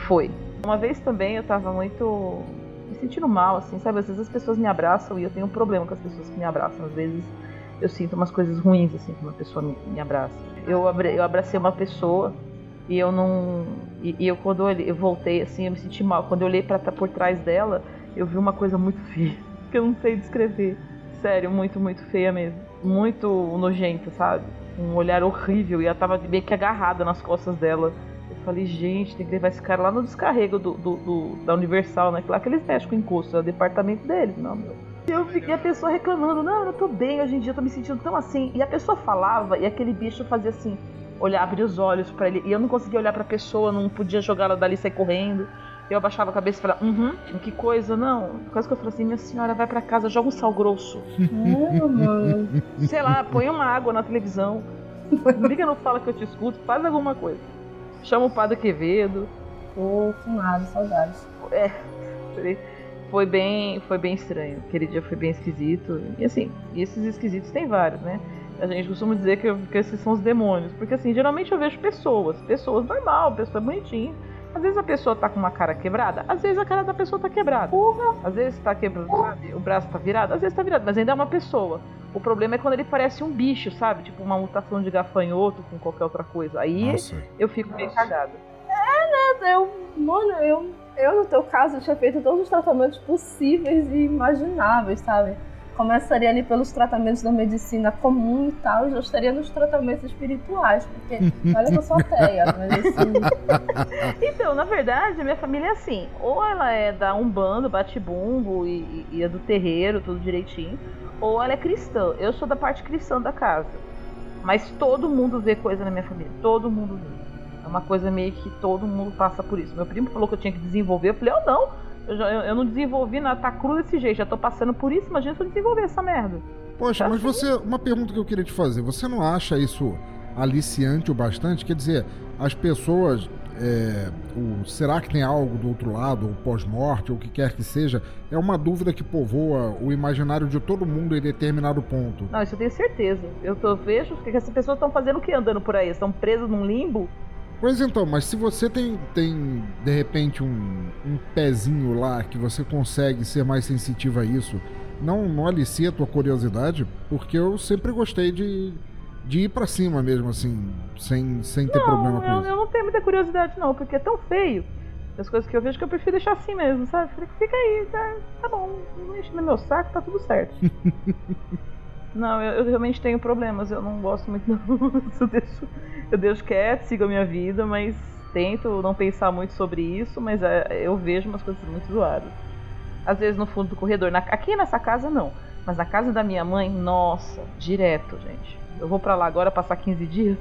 Foi. Uma vez também eu tava muito me sentindo mal, assim, sabe? Às vezes as pessoas me abraçam e eu tenho um problema com as pessoas que me abraçam. Às vezes eu sinto umas coisas ruins, assim, quando uma pessoa me, me abraça. Eu, abre, eu abracei uma pessoa e eu não. E, e eu, quando eu, eu, voltei, assim, eu me senti mal. Quando eu olhei pra por trás dela, eu vi uma coisa muito feia, que eu não sei descrever. Sério, muito, muito feia mesmo. Muito nojenta, sabe? Um olhar horrível e ela tava meio que agarrada nas costas dela. Eu falei, gente, tem que levar esse cara lá no descarrego do, do, do da Universal, né? Lá que eles mexem com encosto, é o departamento deles, não, meu. Eu fiquei a pessoa reclamando, não, eu tô bem, hoje em dia eu tô me sentindo tão assim. E a pessoa falava e aquele bicho fazia assim, olhar, abrir os olhos para ele. E eu não conseguia olhar pra pessoa, não podia jogar ela dali e sair correndo. Eu abaixava a cabeça e falava, uhum, que coisa, não. Quase que eu falei assim, minha senhora, vai para casa, joga um sal grosso. Sei lá, põe uma água na televisão. Liga, não fala que eu te escuto, faz alguma coisa. Chama o padre Quevedo. Que nada, saudades. É, foi bem, foi bem estranho. Aquele dia foi bem esquisito. E assim, esses esquisitos tem vários, né? A gente costuma dizer que, que esses são os demônios. Porque assim, geralmente eu vejo pessoas. Pessoas normal, pessoa bonitinha. Às vezes a pessoa tá com uma cara quebrada, às vezes a cara da pessoa tá quebrada. Porra. Às vezes tá quebrado, sabe? O braço tá virado, às vezes tá virado, mas ainda é uma pessoa. O problema é quando ele parece um bicho, sabe? Tipo uma mutação de gafanhoto com qualquer outra coisa. Aí Nossa. eu fico meio cagada. Eu, mano, eu, eu no teu caso tinha feito todos os tratamentos possíveis e imagináveis, sabe? Começaria ali pelos tratamentos da medicina comum e tal, e já estaria nos tratamentos espirituais, porque olha que eu sou ateia, mas assim. Então, na verdade, a minha família é assim. Ou ela é da Umbanda, bate-bumbo e, e- e é do terreiro, tudo direitinho. Ou ela é cristã. Eu sou da parte cristã da casa. Mas todo mundo vê coisa na minha família. Todo mundo vê. É uma coisa meio que todo mundo passa por isso. Meu primo falou que eu tinha que desenvolver. Eu falei, eu não. Eu, já- eu- eu não desenvolvi nada. Tá cru desse jeito. Já tô passando por isso. Imagina se eu desenvolver essa merda. Poxa, Tá mas sim. você. Uma pergunta que eu queria te fazer. Você não acha isso aliciante o bastante? Quer dizer, as pessoas. é, o, será que tem algo do outro lado, ou pós-morte, ou o que quer que seja? É uma dúvida que povoa o imaginário de todo mundo em determinado ponto. Não, isso eu tenho certeza. Eu tô, vejo que essas pessoas estão fazendo o que andando por aí? Estão presas num limbo? Pois então, mas se você tem, tem de repente, um, um pezinho lá que você consegue ser mais sensitivo a isso, não, não alicia a tua curiosidade, porque eu sempre gostei de, de ir pra cima mesmo, assim, sem, sem ter problema Não, com eu, isso. eu não tenho muita curiosidade, não, porque é tão feio. As coisas que eu vejo que eu prefiro deixar assim mesmo, sabe? Fica aí, tá, tá bom, não enche no meu saco, tá tudo certo. não, eu, eu realmente tenho problemas, eu não gosto muito, não. Eu deixo, eu deixo quieto, sigo a minha vida, mas tento não pensar muito sobre isso, mas é, eu vejo umas coisas muito zoadas. Às vezes no fundo do corredor. Na- aqui nessa casa não, mas na casa da minha mãe, nossa, direto, gente. Eu vou pra lá agora passar 15 dias.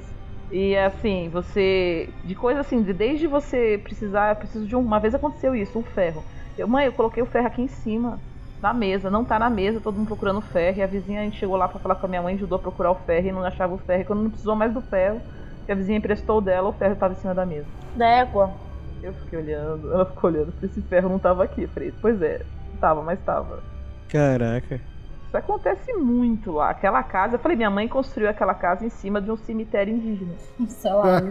E assim, você. De coisa assim, de desde você precisar. Eu preciso de um. Uma vez aconteceu isso, um ferro. Eu, mãe, eu coloquei o ferro aqui em cima, na mesa. Não tá na mesa, todo mundo procurando o ferro. E a vizinha, a gente chegou lá pra falar com a minha mãe, ajudou a procurar o ferro e não achava o ferro. E quando não precisou mais do ferro, que a vizinha emprestou dela, o ferro tava em cima da mesa. D'égua. Eu fiquei olhando, ela ficou olhando, falei, esse ferro não tava aqui. Eu falei, pois é, tava, mas tava. Caraca. Isso acontece muito lá. Aquela casa, eu falei, minha mãe construiu aquela casa em cima de um cemitério indígena. Sei lá.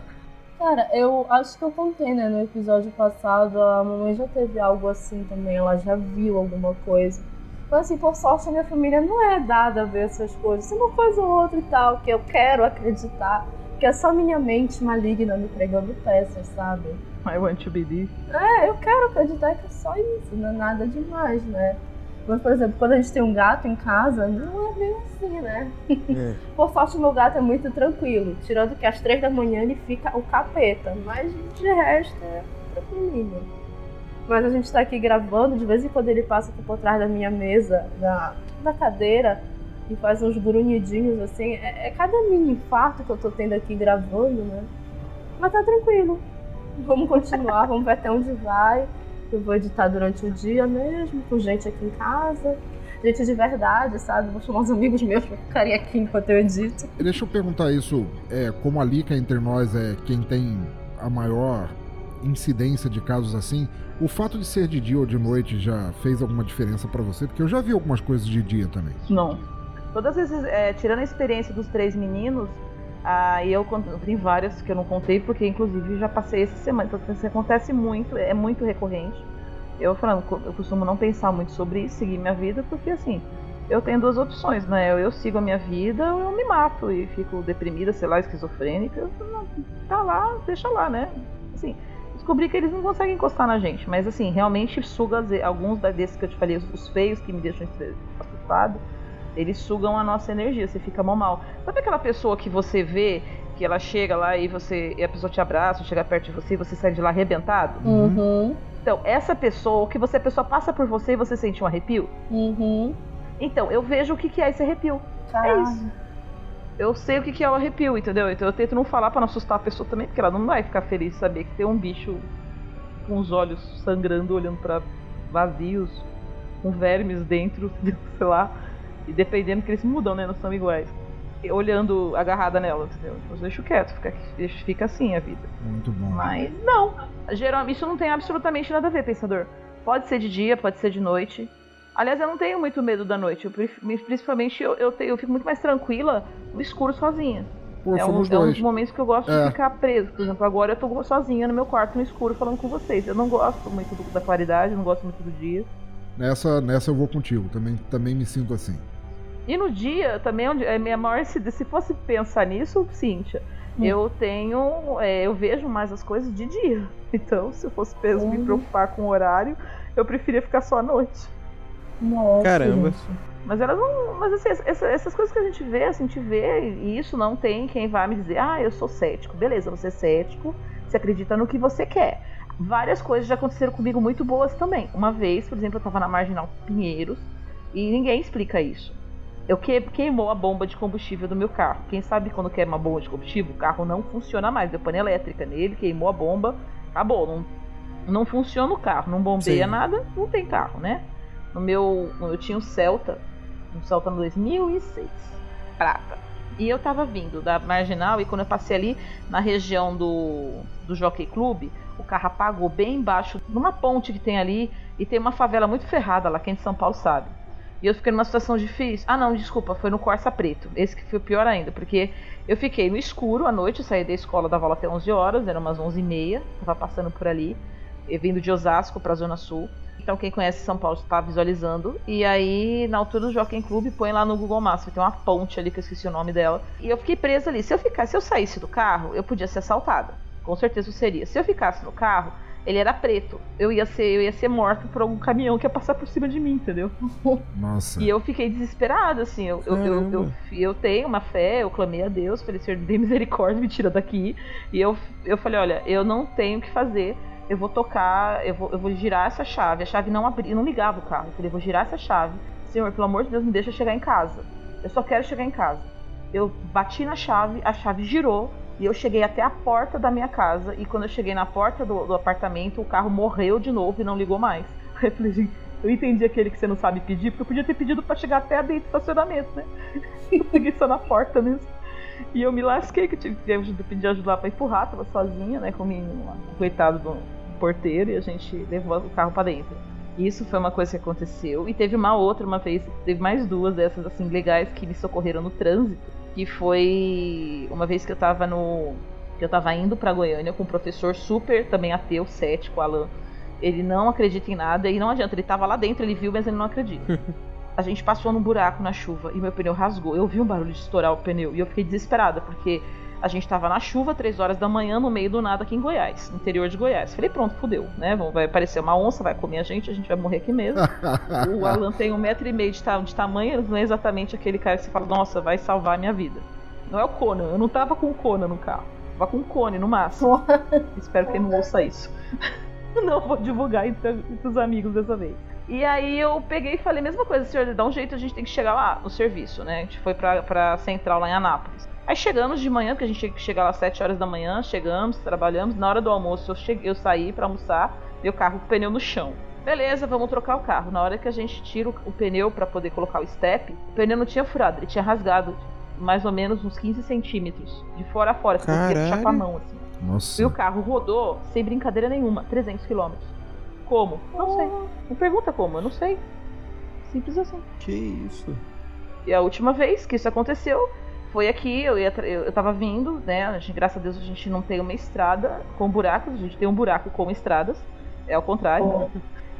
Cara, eu acho que eu contei, né, no episódio passado, a mamãe já teve algo assim também, ela já viu alguma coisa. Mas assim, por sorte, a minha família não é dada a ver essas coisas. Uma coisa ou outra e tal, que eu quero acreditar, que é só minha mente maligna me pregando peças, sabe? I want to believe. É, eu quero acreditar que é só isso, não é nada demais, né? Mas, por exemplo, quando a gente tem um gato em casa, não é bem assim, né? É. Por sorte, meu gato é muito tranquilo. Tirando que às três da manhã ele fica o capeta. Mas de resto é tranquilinho. Mas a gente tá aqui gravando, de vez em quando ele passa aqui por trás da minha mesa, da, da cadeira, e faz uns grunhidinhos assim. É, é cada mini infarto que eu tô tendo aqui gravando, né? Mas tá tranquilo. Vamos continuar, vamos ver até onde vai. Eu vou editar durante o dia mesmo, com gente aqui em casa. Gente de verdade, sabe? Vou chamar os amigos meus pra ficarem aqui enquanto eu edito. Deixa eu perguntar isso, é, como a Lica entre nós é quem tem a maior incidência de casos assim, o fato de ser de dia ou de noite já fez alguma diferença pra você? Porque eu já vi algumas coisas de dia também. Não. Todas essas, é, tirando a experiência dos três meninos, eu cont- eu tenho várias que eu não contei, porque inclusive já passei essa semana. Então isso acontece muito, é muito recorrente. Eu falando, eu costumo não pensar muito sobre isso, seguir minha vida, porque assim, eu tenho duas opções, né? Eu, eu sigo a minha vida ou eu me mato e fico deprimida, sei lá, esquizofrênica. Não, tá lá, deixa lá, né? Assim, descobri que eles não conseguem encostar na gente, mas assim, realmente suga alguns desses que eu te falei, os- os feios que me deixam assustado, eles sugam a nossa energia, você fica mó mal. Sabe aquela pessoa que você vê que ela chega lá e você e a pessoa te abraça, chega perto de você e você sai de lá arrebentado? Uhum. Então, essa pessoa, que você a pessoa passa por você e você sente um arrepio? Uhum. Então, eu vejo o que, que é esse arrepio. Caralho. É isso. Eu sei o que, que é o arrepio, entendeu? Então eu tento não falar pra não assustar a pessoa também, porque ela não vai ficar feliz de saber que tem um bicho com os olhos sangrando, olhando pra vazios, com vermes dentro, sei lá. E dependendo que eles mudam, né? Não são iguais. E olhando agarrada nela, entendeu? Então eu deixo quieto, fica, deixa- fica assim a vida. Muito bom. Mas não. Geralmente isso não tem absolutamente nada a ver, pensador. Pode ser de dia, pode ser de noite. Aliás, eu não tenho muito medo da noite. Eu, principalmente eu, eu, tenho- eu fico muito mais tranquila no escuro sozinha. Pô, É um, é um dos momentos que eu gosto É. de ficar preso. Por exemplo, agora eu tô sozinha no meu quarto no escuro falando com vocês. Eu não gosto muito do- da claridade, não gosto muito do dia. Nessa, nessa eu vou contigo. Também, também me sinto assim. E no dia, também, onde é minha maior. Se, se fosse pensar nisso, Cíntia, Hum. eu tenho. é, eu vejo mais as coisas de dia. Então, se eu fosse peso, me preocupar com o horário, eu preferia ficar só à noite. Nossa, Caramba. gente. Mas elas não. Mas assim, essa- essas coisas que a gente vê, assim, a gente vê, e isso não tem quem vai me dizer, ah, eu sou cético. Beleza, você é cético, você acredita no que você quer. Várias coisas já aconteceram comigo muito boas também. Uma vez, por exemplo, eu tava na Marginal Pinheiros e ninguém explica isso. Eu que, queimou a bomba de combustível do meu carro. Quem sabe quando queima a bomba de combustível, o carro não funciona mais. Deu pane elétrica nele, queimou a bomba, acabou. Não, não funciona o carro, não bombeia Sim. nada, não tem carro, né? No meu. Eu tinha um Celta, um Celta no 2006, prata. E eu tava vindo da Marginal e quando eu passei ali na região do, do Jockey Club, o carro apagou bem embaixo, numa ponte que tem ali, e tem uma favela muito ferrada lá, quem é de São Paulo sabe. E eu fiquei numa situação difícil. Ah, não, desculpa, foi no Corsa Preto. Esse que foi o pior ainda, porque eu fiquei no escuro à noite, saí da escola, dava aula até 11 horas, eram umas 11h30, tava passando por ali, e vindo de Osasco pra Zona Sul. Então quem conhece São Paulo está visualizando. E aí, na altura do Jockey Club, põe lá no Google Maps, ter uma ponte ali que eu esqueci o nome dela. E eu fiquei presa ali. Se eu ficasse, se eu saísse do carro, eu podia ser assaltada. Com certeza eu seria. Se eu ficasse no carro, ele era preto. Eu ia ser, eu ia ser morta por algum caminhão que ia passar por cima de mim, entendeu? Nossa. E eu fiquei desesperada, assim. Eu, eu, eu, eu, eu tenho uma fé, eu clamei a Deus, falei, Senhor, dê misericórdia, me tira daqui. E eu, eu falei, olha, eu não tenho o que fazer. Eu vou tocar, eu vou, eu vou girar essa chave. A chave não abria, não ligava o carro. Eu falei, eu vou girar essa chave. Senhor, pelo amor de Deus, me deixa chegar em casa. Eu só quero chegar em casa. Eu bati na chave, a chave girou e eu cheguei até a porta da minha casa. E quando eu cheguei na porta do, do apartamento, o carro morreu de novo e não ligou mais. Eu falei, gente, eu entendi aquele que você não sabe pedir, porque eu podia ter pedido pra chegar até dentro do estacionamento, né? Eu peguei só na porta mesmo. E eu me lasquei, que eu tive que pedir ajuda lá pra empurrar, tava sozinha, né, com o coitado do porteiro, e a gente levou o carro pra dentro. Isso foi uma coisa que aconteceu. E teve uma outra, uma vez, teve mais duas dessas, assim, legais que me socorreram no trânsito. Que foi uma vez que eu tava no. que eu tava indo pra Goiânia com um professor super também ateu, cético, Alan. Ele não acredita em nada e não adianta, ele tava lá dentro, ele viu, mas ele não acredita. A gente passou num buraco na chuva e meu pneu rasgou. Eu vi um barulho de estourar o pneu e eu fiquei desesperada, porque a gente tava na chuva, 3 horas da manhã, no meio do nada aqui em Goiás, no interior de Goiás. Falei, pronto, fudeu, né? Vai aparecer uma onça, vai comer a gente, a gente vai morrer aqui mesmo. o Alan tem um metro e meio de, ta- de tamanho, não é exatamente aquele cara que você fala, nossa, vai salvar a minha vida. Não é o Conan, eu não tava com o Conan no carro. Tava com o Cone no máximo. Espero que ele não ouça isso. não vou divulgar entre, entre os amigos dessa vez. E aí eu peguei e falei a mesma coisa, senhor, dá um jeito, a gente tem que chegar lá no serviço, né? A gente foi pra, pra central lá em Anápolis. Aí chegamos de manhã, porque a gente tinha que chegar lá às 7 horas da manhã, chegamos, trabalhamos. Na hora do almoço eu, cheguei, eu saí pra almoçar, meu carro com o pneu no chão. Beleza, vamos trocar o carro. Na hora que a gente tira o, o pneu pra poder colocar o step, o pneu não tinha furado, ele tinha rasgado mais ou menos uns 15 centímetros, de fora a fora. Você conseguia puxar com a mão, assim. Nossa. E o carro rodou, sem brincadeira nenhuma, 300 quilômetros. Como? Não sei. Não pergunta como, eu não sei. Simples assim. Que isso? E a última vez que isso aconteceu foi aqui, eu, ia, eu, eu tava vindo, né? A gente, graças a Deus a gente não tem uma estrada com buracos, a gente tem um buraco com estradas. É ao contrário.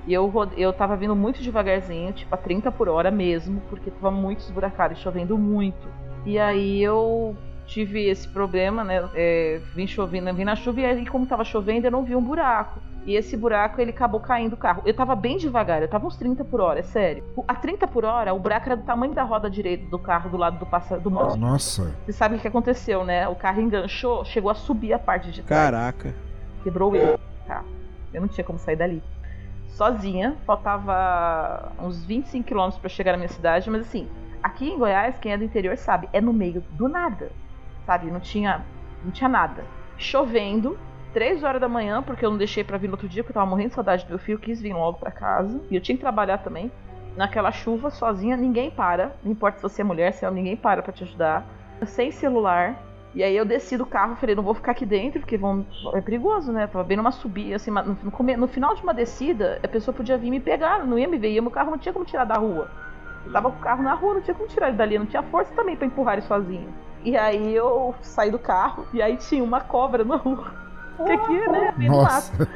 E eu, eu tava vindo muito devagarzinho, tipo a 30 por hora mesmo, porque tava muito esburacado e chovendo muito. E aí eu tive esse problema, né? É, vim chovendo, vim na chuva e aí, como tava chovendo, eu não vi um buraco. E esse buraco, ele acabou caindo o carro. Eu tava bem devagar, eu tava uns 30 por hora, é sério. O- A 30 por hora, o buraco era do tamanho da roda direita do carro do lado do passa do moto. Nossa. Você sabe o que aconteceu, né? O carro enganchou, chegou a subir a parte de trás. Caraca. Quebrou ele. Tá. Eu não tinha como sair dali. Sozinha, faltava uns 25 quilômetros para chegar na minha cidade, mas assim, aqui em Goiás, quem é do interior sabe, é no meio do nada. Sabe? Não tinha, não tinha nada. Chovendo, 3 horas da manhã, porque eu não deixei para vir no outro dia, porque eu tava morrendo de saudade do meu filho, quis vir logo para casa. E eu tinha que trabalhar também. Naquela chuva, sozinha, ninguém para. Não importa se você é mulher, se é ninguém para para te ajudar. Sem celular. E aí eu desci do carro, falei, não vou ficar aqui dentro, porque vão... é perigoso, né? tava bem numa subida, assim, no, final de uma descida, a pessoa podia vir me pegar, não ia me ver, e meu carro não tinha como tirar da rua. Eu tava com o carro na rua, não tinha como tirar ele dali, não tinha força também para empurrar ele sozinho. E aí eu saí do carro e aí tinha uma cobra na rua. Que aqui, né? Nossa.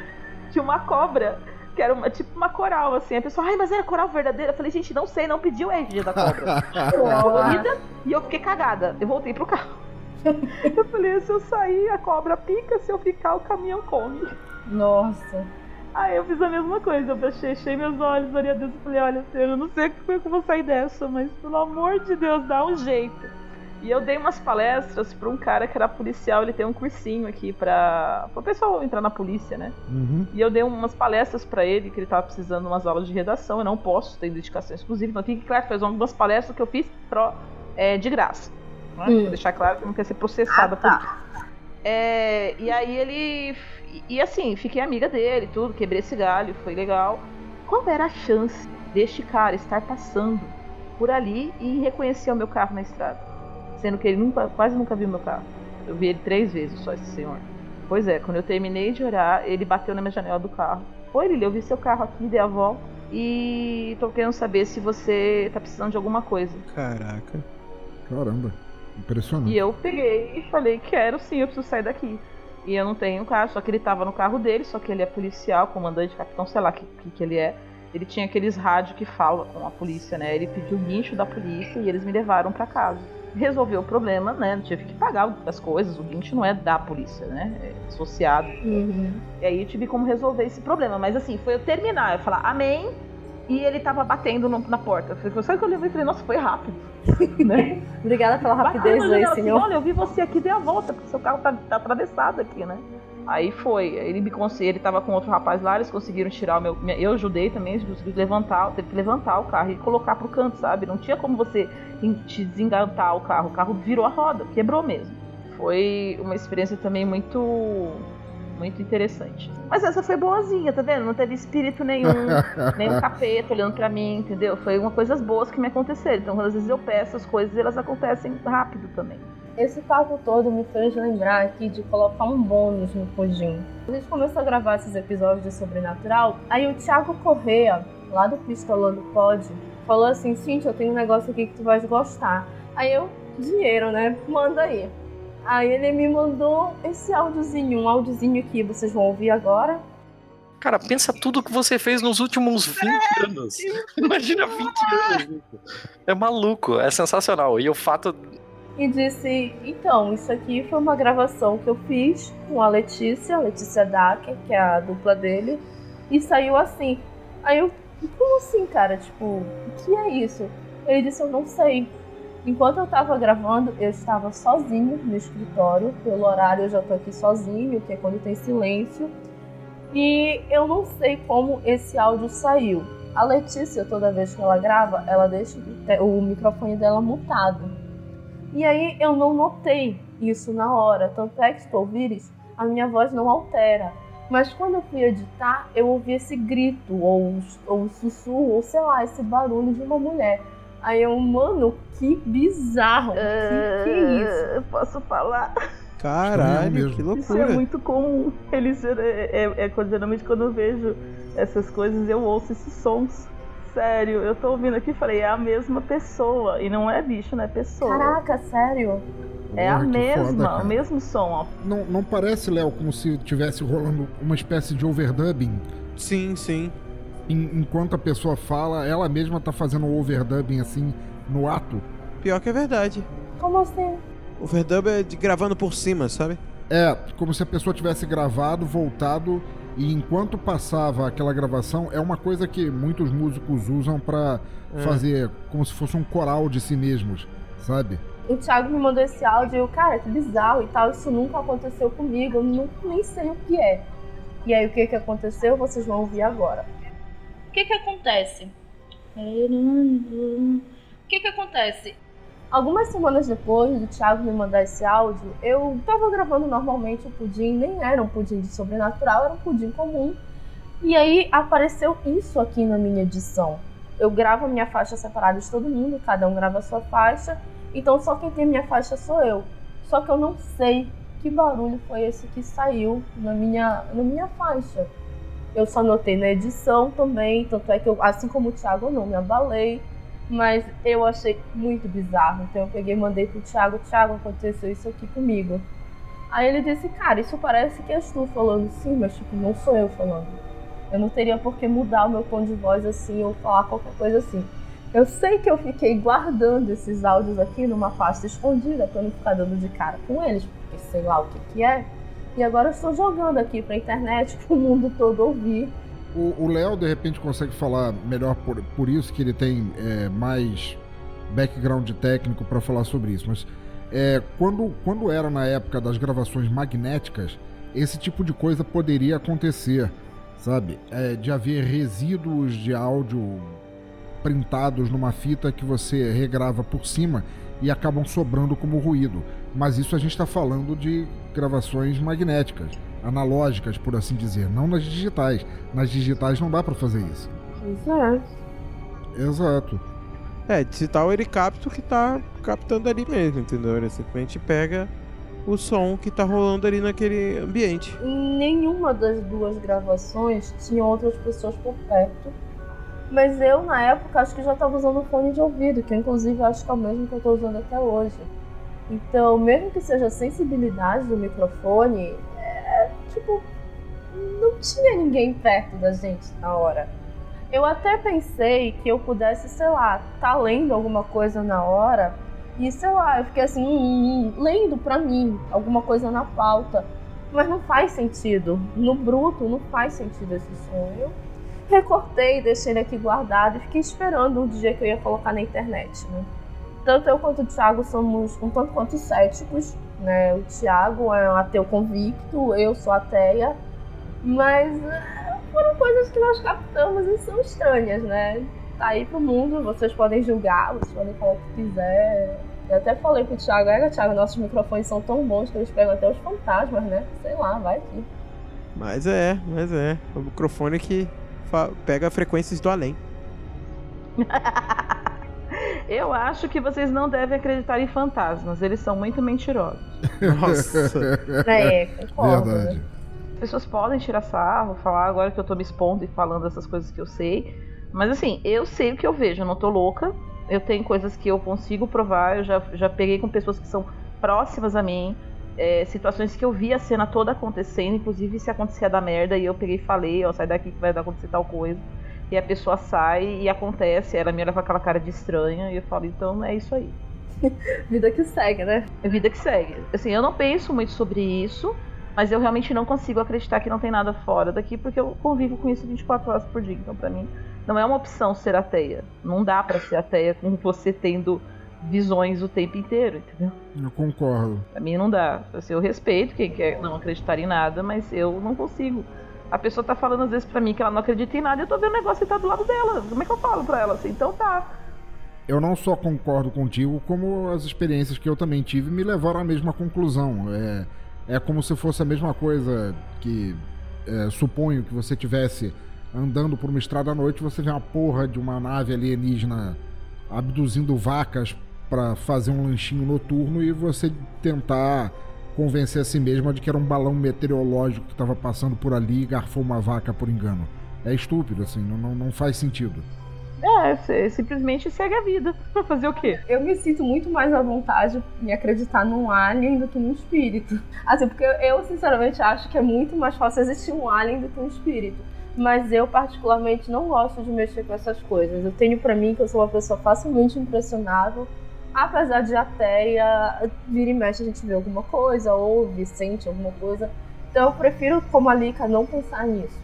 Tinha uma cobra que era uma, tipo uma coral, assim. A pessoa, ai, mas era coral verdadeira? Eu falei, gente, não sei, não pediu o RG da cobra. Colorida, e eu fiquei cagada. Eu voltei pro carro. Eu falei, se eu sair, a cobra pica, se eu ficar, o caminhão come. Nossa. Aí eu fiz a mesma coisa, eu fechei meus olhos, Maria Deus, e falei, olha, eu não sei como é que eu vou sair dessa, mas pelo amor de Deus, dá um jeito. E eu dei umas palestras para um cara que era policial, ele tem um cursinho aqui para o pessoal entrar na polícia, né? Uhum. E eu dei umas palestras para ele, que ele tava precisando de umas aulas de redação, eu não posso ter dedicação exclusiva, então fique claro, fez umas palestras que eu fiz pro, é, de graça. Né? Hum. Vou deixar claro que eu não quero ser processada ah, tá. por isso. É, e aí ele. E assim, fiquei amiga dele, tudo, quebrei esse galho, foi legal. Qual era a chance deste cara estar passando por ali e reconhecer o meu carro na estrada? Sendo que ele nunca, quase nunca viu meu carro. Eu vi ele três vezes só, esse senhor. Pois é, quando eu terminei de orar, ele bateu na minha janela do carro. Oi, Lili, eu vi seu carro aqui, dei a volta. E tô querendo saber se você tá precisando de alguma coisa. Caraca. Caramba, impressionante. E eu peguei e falei, quero sim, eu preciso sair daqui. E eu não tenho carro, só que ele tava no carro dele, só que ele é policial, comandante, capitão, sei lá o que, que, que ele é. Ele tinha aqueles rádios que falam com a polícia, né? Ele pediu o guincho da polícia e eles me levaram para casa resolveu o problema, né? Tive que pagar as coisas, o guincho não é da polícia, né? É associado. Uhum. E aí eu tive como resolver esse problema. Mas assim, foi eu terminar, eu falar amém, e ele tava batendo no, na porta. Eu falei, sabe que eu levei e falei, nossa, foi rápido. né? Obrigada pela rapidez aí, senhor. Assim, Olha, eu vi você aqui, dei a volta, porque seu carro tá, tá atravessado aqui, né? Aí foi, ele me conseguiu, ele tava com outro rapaz lá, eles conseguiram tirar o meu. Eu ajudei também, eles conseguiram levantar, teve que levantar o carro e colocar pro canto, sabe? Não tinha como você te desengatar o carro, o carro virou a roda, quebrou mesmo. Foi uma experiência também muito muito interessante. Mas essa foi boazinha, tá vendo? Não teve espírito nenhum, nem um capeta olhando para mim, entendeu? Foi uma coisas boas que me aconteceram. Então, às vezes eu peço as coisas, elas acontecem rápido também. Esse papo todo me fez lembrar aqui de colocar um bônus no pudim. A gente começou a gravar esses episódios de Sobrenatural, aí o Thiago Correa, lá do Pistolando Pod, falou assim, Cintia, eu tenho um negócio aqui que tu vais gostar. Aí eu, dinheiro, né? Manda aí. Aí ele me mandou esse áudiozinho, um áudiozinho que vocês vão ouvir agora. Cara, pensa tudo que você fez nos últimos 20 anos. Imagina 20 anos. É maluco, é sensacional. E o fato e disse: Então, isso aqui foi uma gravação que eu fiz com a Letícia, a Letícia Dacker, que é a dupla dele, e saiu assim. Aí eu, como assim, cara? Tipo, o que é isso? Ele disse: Eu não sei. Enquanto eu tava gravando, eu estava sozinho no escritório. Pelo horário, eu já tô aqui sozinho, que é quando tem silêncio. E eu não sei como esse áudio saiu. A Letícia, toda vez que ela grava, ela deixa o microfone dela mutado. E aí eu não notei isso na hora, tanto é que se tu ouvires, a minha voz não altera. Mas quando eu fui editar, eu ouvi esse grito, ou, ou sussurro, ou sei lá, esse barulho de uma mulher. Aí eu, mano, que bizarro. Uh, que, que é isso? Ah, posso falar? Caralho, que loucura. Isso é muito comum. Eles, é, é, é, geralmente quando eu vejo essas coisas, eu ouço esses sons. Sério, eu tô ouvindo aqui e falei, é a mesma pessoa. E não é bicho, né? É pessoa. Caraca, sério? É a mesma, foda, o mesmo som, ó. Não, não parece, Léo, como se tivesse rolando uma espécie de overdubbing? Sim, sim. enquanto a pessoa fala, ela mesma tá fazendo o overdubbing assim no ato. Pior que é verdade. Como assim? Overdub é de gravando por cima, sabe? É, como se a pessoa tivesse gravado, voltado e enquanto passava aquela gravação, é uma coisa que muitos músicos usam para é. fazer como se fosse um coral de si mesmos, sabe? O Thiago me mandou esse áudio e eu, cara, que bizarro e tal, isso nunca aconteceu comigo, eu nunca nem sei o que é. E aí o que que aconteceu? Vocês vão ouvir agora. O que que acontece? O que que acontece? Algumas semanas depois do Thiago me mandar esse áudio, eu tava gravando normalmente o pudim, nem era um pudim de sobrenatural, era um pudim comum. E aí apareceu isso aqui na minha edição. Eu gravo a minha faixa separada de todo mundo, cada um grava a sua faixa, então só quem tem minha faixa sou eu. Só que eu não sei que barulho foi esse que saiu na minha, na minha faixa. Eu só notei na edição também, tanto é que eu, assim como o Thiago, eu não me abalei, mas eu achei muito bizarro. Então eu peguei e mandei pro Thiago, Thiago, aconteceu isso aqui comigo. Aí ele disse, cara, isso parece que és tu falando sim, mas tipo, não sou eu falando. Eu não teria por que mudar o meu tom de voz assim ou falar qualquer coisa assim. Eu sei que eu fiquei guardando esses áudios aqui numa pasta escondida pra não ficar dando de cara com eles, porque sei lá o que que é. E agora eu estou jogando aqui pra internet pro mundo todo ouvir. O Léo, de repente, consegue falar melhor por, por isso, que ele tem é, mais background técnico para falar sobre isso. Mas é, quando, quando era na época das gravações magnéticas, esse tipo de coisa poderia acontecer, sabe? É, de haver resíduos de áudio printados numa fita que você regrava por cima e acabam sobrando como ruído. Mas isso a gente está falando de gravações magnéticas, analógicas, por assim dizer, não nas digitais. Nas digitais não dá para fazer isso. Exato. Exato. É, digital ele capta o que tá captando ali mesmo, entendeu? Ele simplesmente pega o som que tá rolando ali naquele ambiente. Em nenhuma das duas gravações tinham outras pessoas por perto. Mas eu, na época, acho que já estava usando fone de ouvido, que inclusive acho que é o mesmo que eu estou usando até hoje. Então, mesmo que seja a sensibilidade do microfone, é, tipo, não tinha ninguém perto da gente na hora. Eu até pensei que eu pudesse, sei lá, tá lendo alguma coisa na hora e, sei lá, eu fiquei assim, hum, hum, lendo pra mim alguma coisa na pauta. Mas não faz sentido. No bruto, não faz sentido esse. Eu recortei, deixei ele aqui guardado e fiquei esperando o dia que eu ia colocar na internet, né? Tanto eu quanto o Thiago somos um tanto quanto céticos, né? O Thiago é um ateu convicto, eu sou ateia, mas eh, foram coisas que nós captamos e são estranhas, né? Tá aí pro mundo, vocês podem julgar, vocês podem falar o que quiser. Eu até falei pro Thiago, é, Thiago, nossos microfones são tão bons que eles pegam até os fantasmas, né? Sei lá, vai aqui. Mas é, mas é. O microfone que pega frequências do além. Eu acho que vocês não devem acreditar em fantasmas, eles são muito mentirosos. Nossa. É, concordo. Verdade. As pessoas podem tirar sarro, falar agora que eu tô me expondo e falando essas coisas que eu sei. Mas assim, eu sei o que eu vejo, eu não tô louca. Eu tenho coisas que eu consigo provar, eu já, já peguei com pessoas que são próximas a mim. É, situações que eu vi a cena toda acontecendo, inclusive se acontecia da merda, e eu peguei e falei, ó, sai daqui que vai acontecer tal coisa. E a pessoa sai e acontece, ela me olha com aquela cara de estranha, e eu falo, então é isso aí. Vida que segue, né? É vida que segue. Assim, eu não penso muito sobre isso, mas eu realmente não consigo acreditar que não tem nada fora daqui, porque eu convivo com isso 24 horas por dia. Então, para mim, não é uma opção ser ateia. Não dá para ser ateia com você tendo visões o tempo inteiro, entendeu? Eu concordo. Pra mim não dá. Assim, eu respeito quem quer não acreditar em nada, mas eu não consigo. A pessoa tá falando às vezes pra mim que ela não acredita em nada e eu tô vendo o negócio e tá do lado dela. Como é que eu falo pra ela assim? Então tá. Eu não só concordo contigo, como as experiências que eu também tive me levaram à mesma conclusão. É, é como se fosse a mesma coisa que é, suponho que você tivesse andando por uma estrada à noite, você vê uma porra de uma nave alienígena abduzindo vacas para fazer um lanchinho noturno e você tentar convencer a si mesma de que era um balão meteorológico que estava passando por ali e garfou uma vaca por engano. É estúpido, assim, não, não, não faz sentido. É, você simplesmente segue a vida. Pra fazer o quê? Eu me sinto muito mais à vontade em acreditar num alien do que num espírito. Assim, porque eu sinceramente acho que é muito mais fácil existir um alien do que um espírito. Mas eu particularmente não gosto de mexer com essas coisas. Eu tenho para mim que eu sou uma pessoa facilmente impressionável apesar de ateia, vira e mexe a gente vê alguma coisa, ouve, sente alguma coisa. Então eu prefiro, como a Lika, não pensar nisso.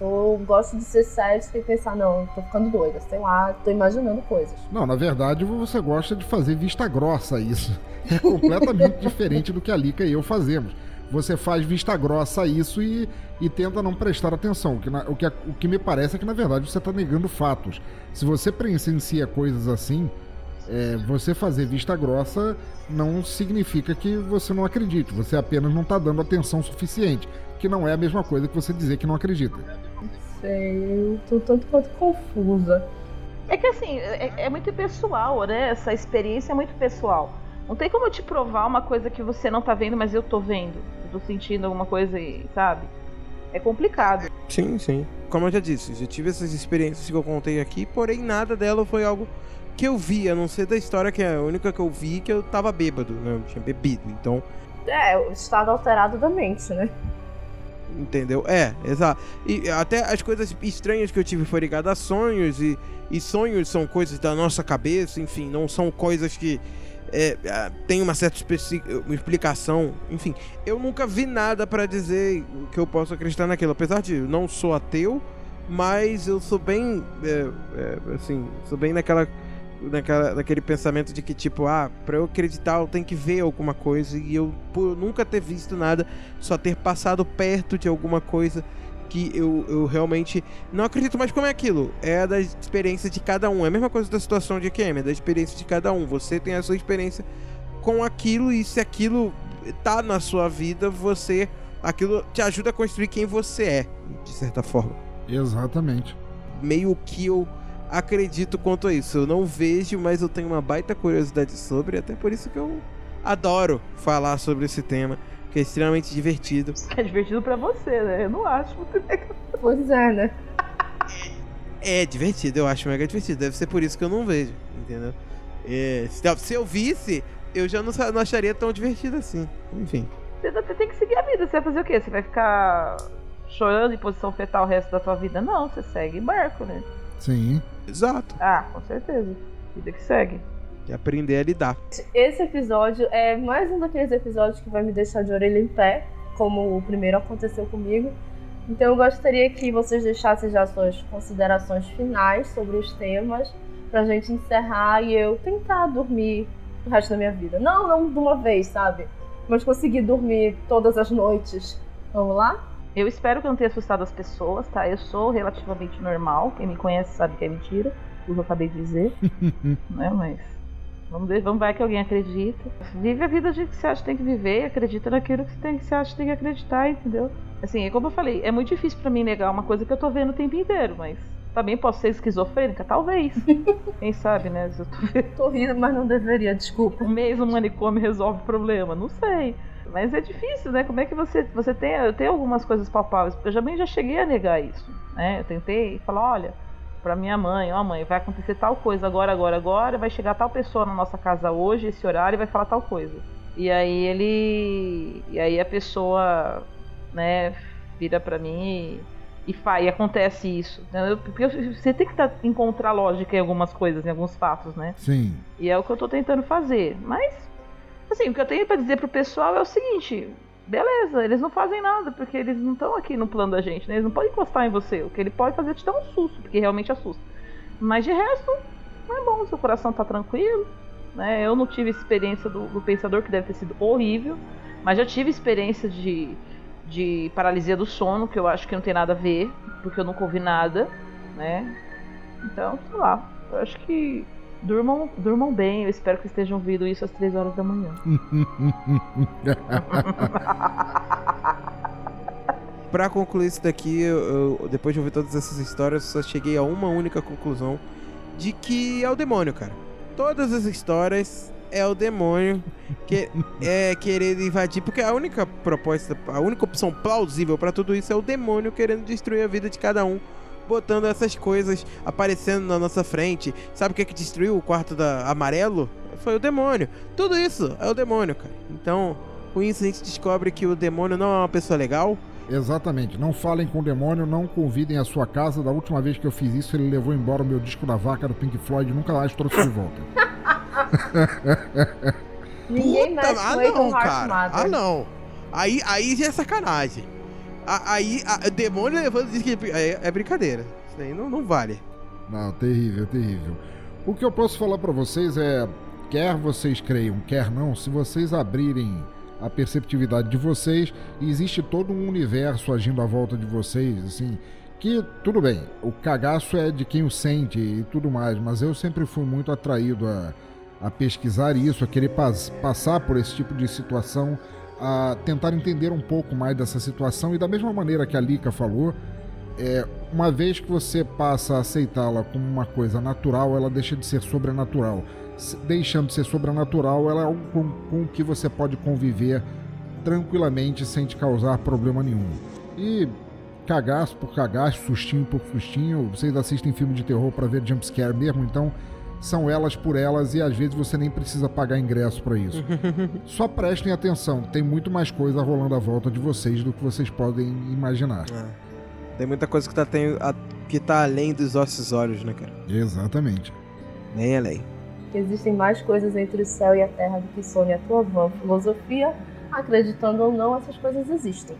Eu gosto de ser cética e pensar, não, tô ficando doida, sei lá, tô imaginando coisas. Não, na verdade você gosta de fazer vista grossa isso. É completamente diferente do que a Lika e eu fazemos. você faz vista grossa a isso e, e tenta não prestar atenção. O que, na, o, que, o que me parece é que, na verdade, você está negando fatos. Se você presencia coisas assim, é, você fazer vista grossa não significa que você não acredite. Você apenas não está dando atenção suficiente. Que não é a mesma coisa que você dizer que não acredita. Não sei, eu tô tanto quanto confusa. É que assim, é, é muito pessoal, né? Essa experiência é muito pessoal. Não tem como eu te provar uma coisa que você não tá vendo, mas eu tô vendo. Eu tô sentindo alguma coisa aí, sabe? É complicado. Sim, sim. Como eu já disse, já tive essas experiências que eu contei aqui, porém nada dela foi algo que eu vi, a não ser da história que é a única que eu vi que eu tava bêbado, né? Eu tinha bebido, então. É, o estado alterado da mente, né? Entendeu? É, exato. E até as coisas estranhas que eu tive foi ligado a sonhos, e, e sonhos são coisas da nossa cabeça, enfim, não são coisas que é, é tem uma certa explicação. Enfim, eu nunca vi nada para dizer que eu posso acreditar naquilo. Apesar de eu não sou ateu, mas eu sou bem. É, é, assim, sou bem naquela naquela, naquele pensamento de que, tipo, ah, pra eu acreditar eu tenho que ver alguma coisa. E eu, por nunca ter visto nada, só ter passado perto de alguma coisa que eu, eu realmente não acredito mais como é aquilo. É da experiência de cada um. É a mesma coisa da situação de QM, é da experiência de cada um. Você tem a sua experiência com aquilo e se aquilo tá na sua vida, você. Aquilo te ajuda a construir quem você é, de certa forma. Exatamente. Meio que eu acredito quanto a isso. Eu não vejo, mas eu tenho uma baita curiosidade sobre, até por isso que eu adoro falar sobre esse tema, que é extremamente divertido. É divertido para você, né? Eu não acho muito legal. Pois é, né? É divertido, eu acho mega divertido. Deve ser por isso que eu não vejo, entendeu? É, se eu visse, eu já não, não acharia tão divertido assim. Enfim. Você, você tem que seguir a vida. Você vai fazer o quê? Você vai ficar chorando em posição fetal o resto da sua vida? Não, você segue barco, né? Sim. Exato. Ah, com certeza. Vida que segue. E aprender a lidar. Esse episódio é mais um daqueles episódios que vai me deixar de orelha em pé, como o primeiro aconteceu comigo. Então eu gostaria que vocês deixassem já suas considerações finais sobre os temas, pra gente encerrar e eu tentar dormir o resto da minha vida. Não, não de uma vez, sabe? Mas conseguir dormir todas as noites. Vamos lá? Eu espero que eu não tenha assustado as pessoas, tá? Eu sou relativamente normal. Quem me conhece sabe que é mentira, o que eu acabei de dizer. né? Mas vamos ver, vamos ver que alguém acredita. Vive a vida de que você acha que tem que viver, acredita naquilo que você, tem, que você acha que tem que acreditar, entendeu? Assim, é como eu falei, é muito difícil para mim negar uma coisa que eu tô vendo o tempo inteiro, mas também posso ser esquizofrênica? Talvez. Quem sabe, né? Eu tô... tô rindo, mas não deveria, desculpa. Um no manicômio resolve o problema? Não sei. Mas é difícil, né? Como é que você. Você tem, eu tenho algumas coisas palpáveis. Eu também já cheguei a negar isso. Né? Eu tentei falar, olha, pra minha mãe, ó, oh, mãe, vai acontecer tal coisa agora, agora, agora, vai chegar tal pessoa na nossa casa hoje, esse horário, e vai falar tal coisa. E aí ele. E aí a pessoa, né, vira pra mim e, e, e acontece isso. Né? Porque você tem que tá, encontrar lógica em algumas coisas, em alguns fatos, né? Sim. E é o que eu tô tentando fazer. Mas Assim, o que eu tenho para dizer pro pessoal é o seguinte: beleza, eles não fazem nada, porque eles não estão aqui no plano da gente, né? Eles não podem encostar em você. O que ele pode fazer é te dar um susto, porque realmente assusta. Mas de resto, não é bom, seu coração tá tranquilo. Né? Eu não tive experiência do, do pensador, que deve ter sido horrível, mas já tive experiência de, de paralisia do sono, que eu acho que não tem nada a ver, porque eu nunca ouvi nada, né? Então, sei lá, eu acho que Durmam, durmam bem, eu espero que estejam ouvindo isso às 3 horas da manhã. pra concluir isso daqui, eu, eu, depois de ouvir todas essas histórias, só cheguei a uma única conclusão: de que é o demônio, cara. Todas as histórias é o demônio que é querer invadir, porque a única proposta, a única opção plausível para tudo isso é o demônio querendo destruir a vida de cada um botando essas coisas aparecendo na nossa frente. Sabe o que, é que destruiu o quarto da amarelo? Foi o demônio. Tudo isso é o demônio, cara. Então, com isso a gente descobre que o demônio não é uma pessoa legal. Exatamente. Não falem com o demônio, não convidem a sua casa. Da última vez que eu fiz isso, ele levou embora o meu disco da vaca do Pink Floyd e nunca mais trouxe de volta. Ninguém Puta, ah não, cara. Ah não. Aí, aí já é sacanagem. Aí, a, demônio levando diz que é, é brincadeira. Isso aí não, não vale. Não, terrível, terrível. O que eu posso falar para vocês é: quer vocês creiam, quer não, se vocês abrirem a perceptividade de vocês e existe todo um universo agindo à volta de vocês, assim, que tudo bem, o cagaço é de quem o sente e tudo mais, mas eu sempre fui muito atraído a, a pesquisar isso, a querer pas, passar por esse tipo de situação, a tentar entender um pouco mais dessa situação e da mesma maneira que a Lika falou, é, uma vez que você passa a aceitá-la como uma coisa natural, ela deixa de ser sobrenatural. Deixando de ser sobrenatural, ela é algo com, com o que você pode conviver tranquilamente sem te causar problema nenhum. E cagaço por cagaço, sustinho por sustinho, vocês assistem filme de terror para ver jumpscare mesmo, então são elas por elas e às vezes você nem precisa pagar ingresso para isso. Só prestem atenção, tem muito mais coisa rolando à volta de vocês do que vocês podem imaginar. É. Tem muita coisa que tá, tem, a, que tá além dos nossos olhos, né, cara? Exatamente. Nem além. Existem mais coisas entre o céu e a terra do que sonha a tua vã filosofia. Acreditando ou não, essas coisas existem.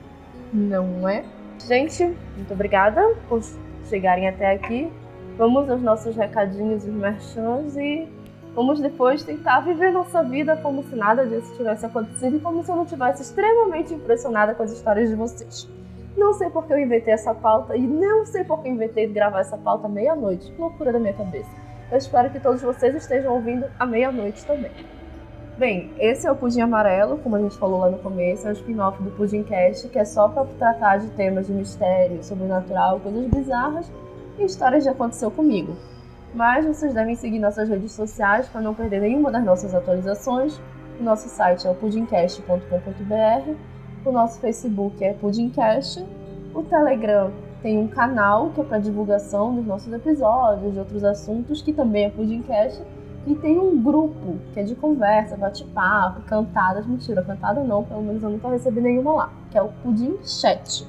Não é? Gente, muito obrigada por chegarem até aqui. Vamos aos nossos recadinhos e merchans e vamos depois tentar viver nossa vida como se nada disso tivesse acontecido e como se eu não tivesse extremamente impressionada com as histórias de vocês. Não sei porque eu inventei essa pauta e não sei porque eu inventei gravar essa pauta meia-noite. Loucura da minha cabeça. Eu espero que todos vocês estejam ouvindo à meia-noite também. Bem, esse é o Pudim Amarelo, como a gente falou lá no começo, é o spin-off do Pudim Cast, que é só para tratar de temas de mistério, sobrenatural, coisas bizarras e histórias de aconteceu comigo. Mas vocês devem seguir nossas redes sociais para não perder nenhuma das nossas atualizações. O nosso site é o pudimcast.com.br o nosso Facebook é Pudimcast. O Telegram tem um canal que é para divulgação dos nossos episódios, de outros assuntos, que também é Pudimcast. E tem um grupo que é de conversa, bate-papo, cantadas. Mentira, cantada não, pelo menos eu nunca recebi nenhuma lá, que é o Pudim Chat.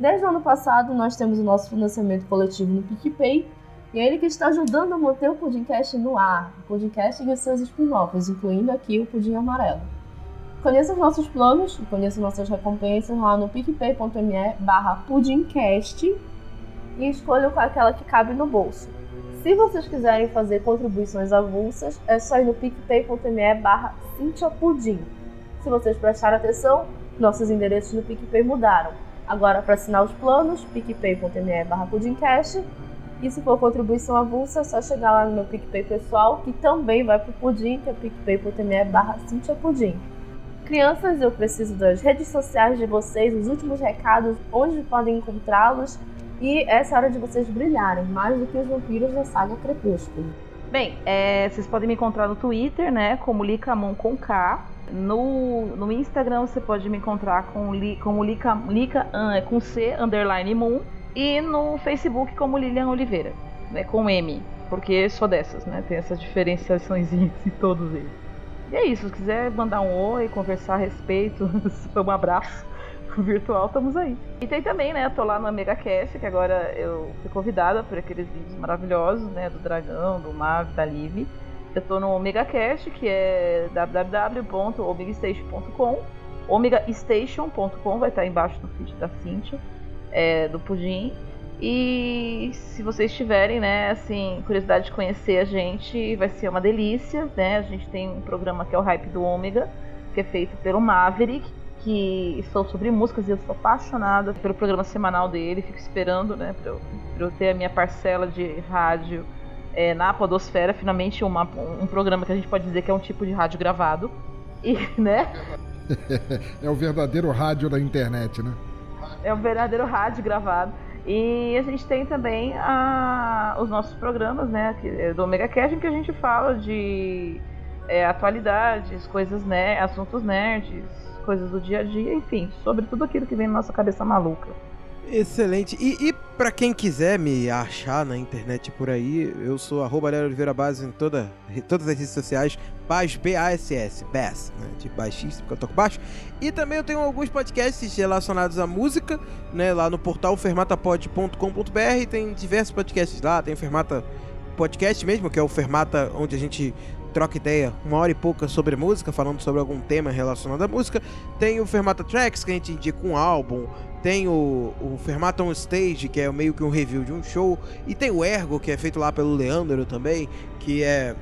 Desde o ano passado, nós temos o nosso financiamento coletivo no PicPay, e é ele que está ajudando a manter o Pudimcast no ar, o Pudimcast e os seus spin-offs, incluindo aqui o Pudim Amarelo. Conheça os nossos planos conheça nossas recompensas lá no picpay.me barra pudimcast e escolha é aquela que cabe no bolso. Se vocês quiserem fazer contribuições avulsas, é só ir no picpay.me barra Pudim. Se vocês prestarem atenção, nossos endereços no PicPay mudaram. Agora, para assinar os planos, picpay.me barra pudimcast. E se for contribuição avulsa, é só chegar lá no meu PicPay pessoal, que também vai para o Pudim, que é picpay.me barra. Crianças, eu preciso das redes sociais de vocês, os últimos recados, onde podem encontrá-los. E essa é a hora de vocês brilharem, mais do que os vampiros da saga Crepúsculo. Bem, é, vocês podem me encontrar no Twitter, né, como Licamon com K. No, no Instagram você pode me encontrar com li, como Lica, Lica uh, com C, underline Moon. E no Facebook como Lilian Oliveira, né, com M, porque sou dessas, né, tem essas diferenciações em todos eles. E é isso, se quiser mandar um oi, conversar a respeito, um abraço virtual, estamos aí. E tem também, né, tô lá no OmegaCast, que agora eu fui convidada por aqueles vídeos maravilhosos, né, do Dragão, do Mav, da Liv. Eu tô no OmegaCast, que é www.omegastation.com omegastation.com, vai estar embaixo no feed da Cintia, é, do Pudim. E se vocês tiverem, né, assim, curiosidade de conhecer a gente, vai ser uma delícia, né? A gente tem um programa que é o Hype do Ômega, que é feito pelo Maverick, que sou sobre músicas e eu sou apaixonada pelo programa semanal dele, fico esperando, né, pra eu, pra eu ter a minha parcela de rádio é, na podosfera, finalmente uma, um programa que a gente pode dizer que é um tipo de rádio gravado, e, né? é o verdadeiro rádio da internet, né? É o verdadeiro rádio gravado. E a gente tem também a, os nossos programas, né, é do Omega Cash, em que a gente fala de é, atualidades, coisas, né, assuntos nerds, coisas do dia a dia, enfim, sobre tudo aquilo que vem na nossa cabeça maluca. Excelente. E, e para quem quiser me achar na internet por aí, eu sou arroba Oliveira Base em toda, todas as redes sociais. Bas, B-A-S-S, Bass, né? De baixista, porque eu toco baixo. E também eu tenho alguns podcasts relacionados à música, né? Lá no portal fermatapod.com.br. Tem diversos podcasts lá. Tem o Fermata Podcast mesmo, que é o Fermata, onde a gente troca ideia uma hora e pouca sobre música, falando sobre algum tema relacionado à música. Tem o Fermata Tracks, que a gente indica um álbum, tem o, o Fermaton Stage, que é meio que um review de um show, e tem o Ergo, que é feito lá pelo Leandro também, que é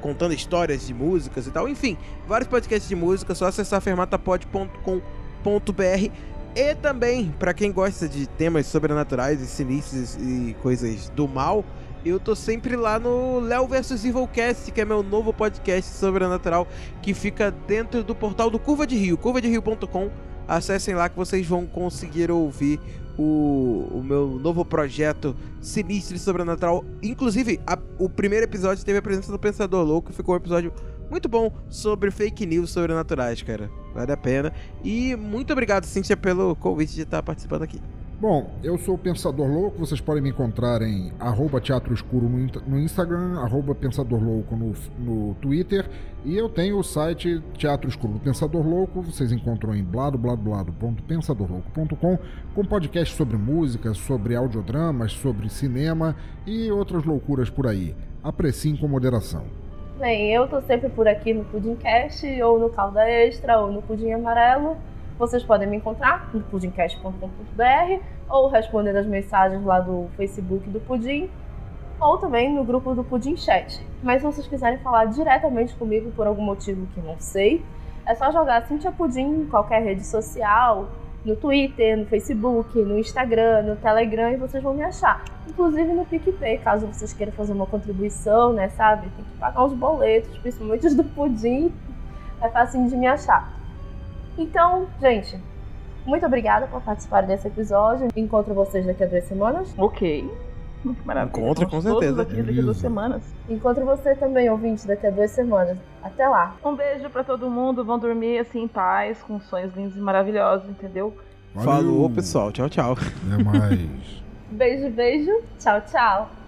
contando histórias de músicas e tal. Enfim, vários podcasts de música, só acessar fermatapod.com.br. E também, para quem gosta de temas sobrenaturais e sinistros e coisas do mal, eu tô sempre lá no Léo vs Evilcast, que é meu novo podcast sobrenatural, que fica dentro do portal do Curva de Rio, curvaderio.com. Acessem lá que vocês vão conseguir ouvir o, o meu novo projeto Sinistro e Sobrenatural. Inclusive, a, o primeiro episódio teve a presença do Pensador Louco, ficou um episódio muito bom sobre fake news sobrenaturais, cara. Vale a pena. E muito obrigado, Cíntia, pelo convite de estar participando aqui. Bom, eu sou o Pensador Louco, vocês podem me encontrar em arroba Teatro Escuro no, Instagram, arroba Pensador Louco no, no Twitter, e eu tenho o site Teatro Escuro do Pensador Louco, vocês encontram em bladobladoblado.pensadorlouco.com, com podcast sobre música, sobre audiodramas, sobre cinema e outras loucuras por aí. Apreciem com moderação. Bem, eu tô sempre por aqui no Pudimcast, ou no Calda Extra, ou no Pudim Amarelo. Vocês podem me encontrar no pudimcast.com.br ou responder as mensagens lá do Facebook do Pudim ou também no grupo do Pudim Chat. Mas se vocês quiserem falar diretamente comigo por algum motivo que não sei, é só jogar Cintia Pudim em qualquer rede social, no Twitter, no Facebook, no Instagram, no Telegram e vocês vão me achar. Inclusive no PicPay, caso vocês queiram fazer uma contribuição, né, sabe? Tem que pagar os boletos, principalmente os do Pudim. É fácil de me achar. Então, gente, muito obrigada por participar desse episódio. Encontro vocês daqui a duas semanas. Ok. Muito maravilhoso. Encontra, com certeza. Aqui daqui a duas semanas. Encontro você também, ouvinte, daqui a duas semanas. Até lá. Um beijo para todo mundo. Vão dormir assim em paz, com sonhos lindos e maravilhosos, entendeu? Valeu. Falou, pessoal. Tchau, tchau. Até mais. beijo, beijo. Tchau, tchau.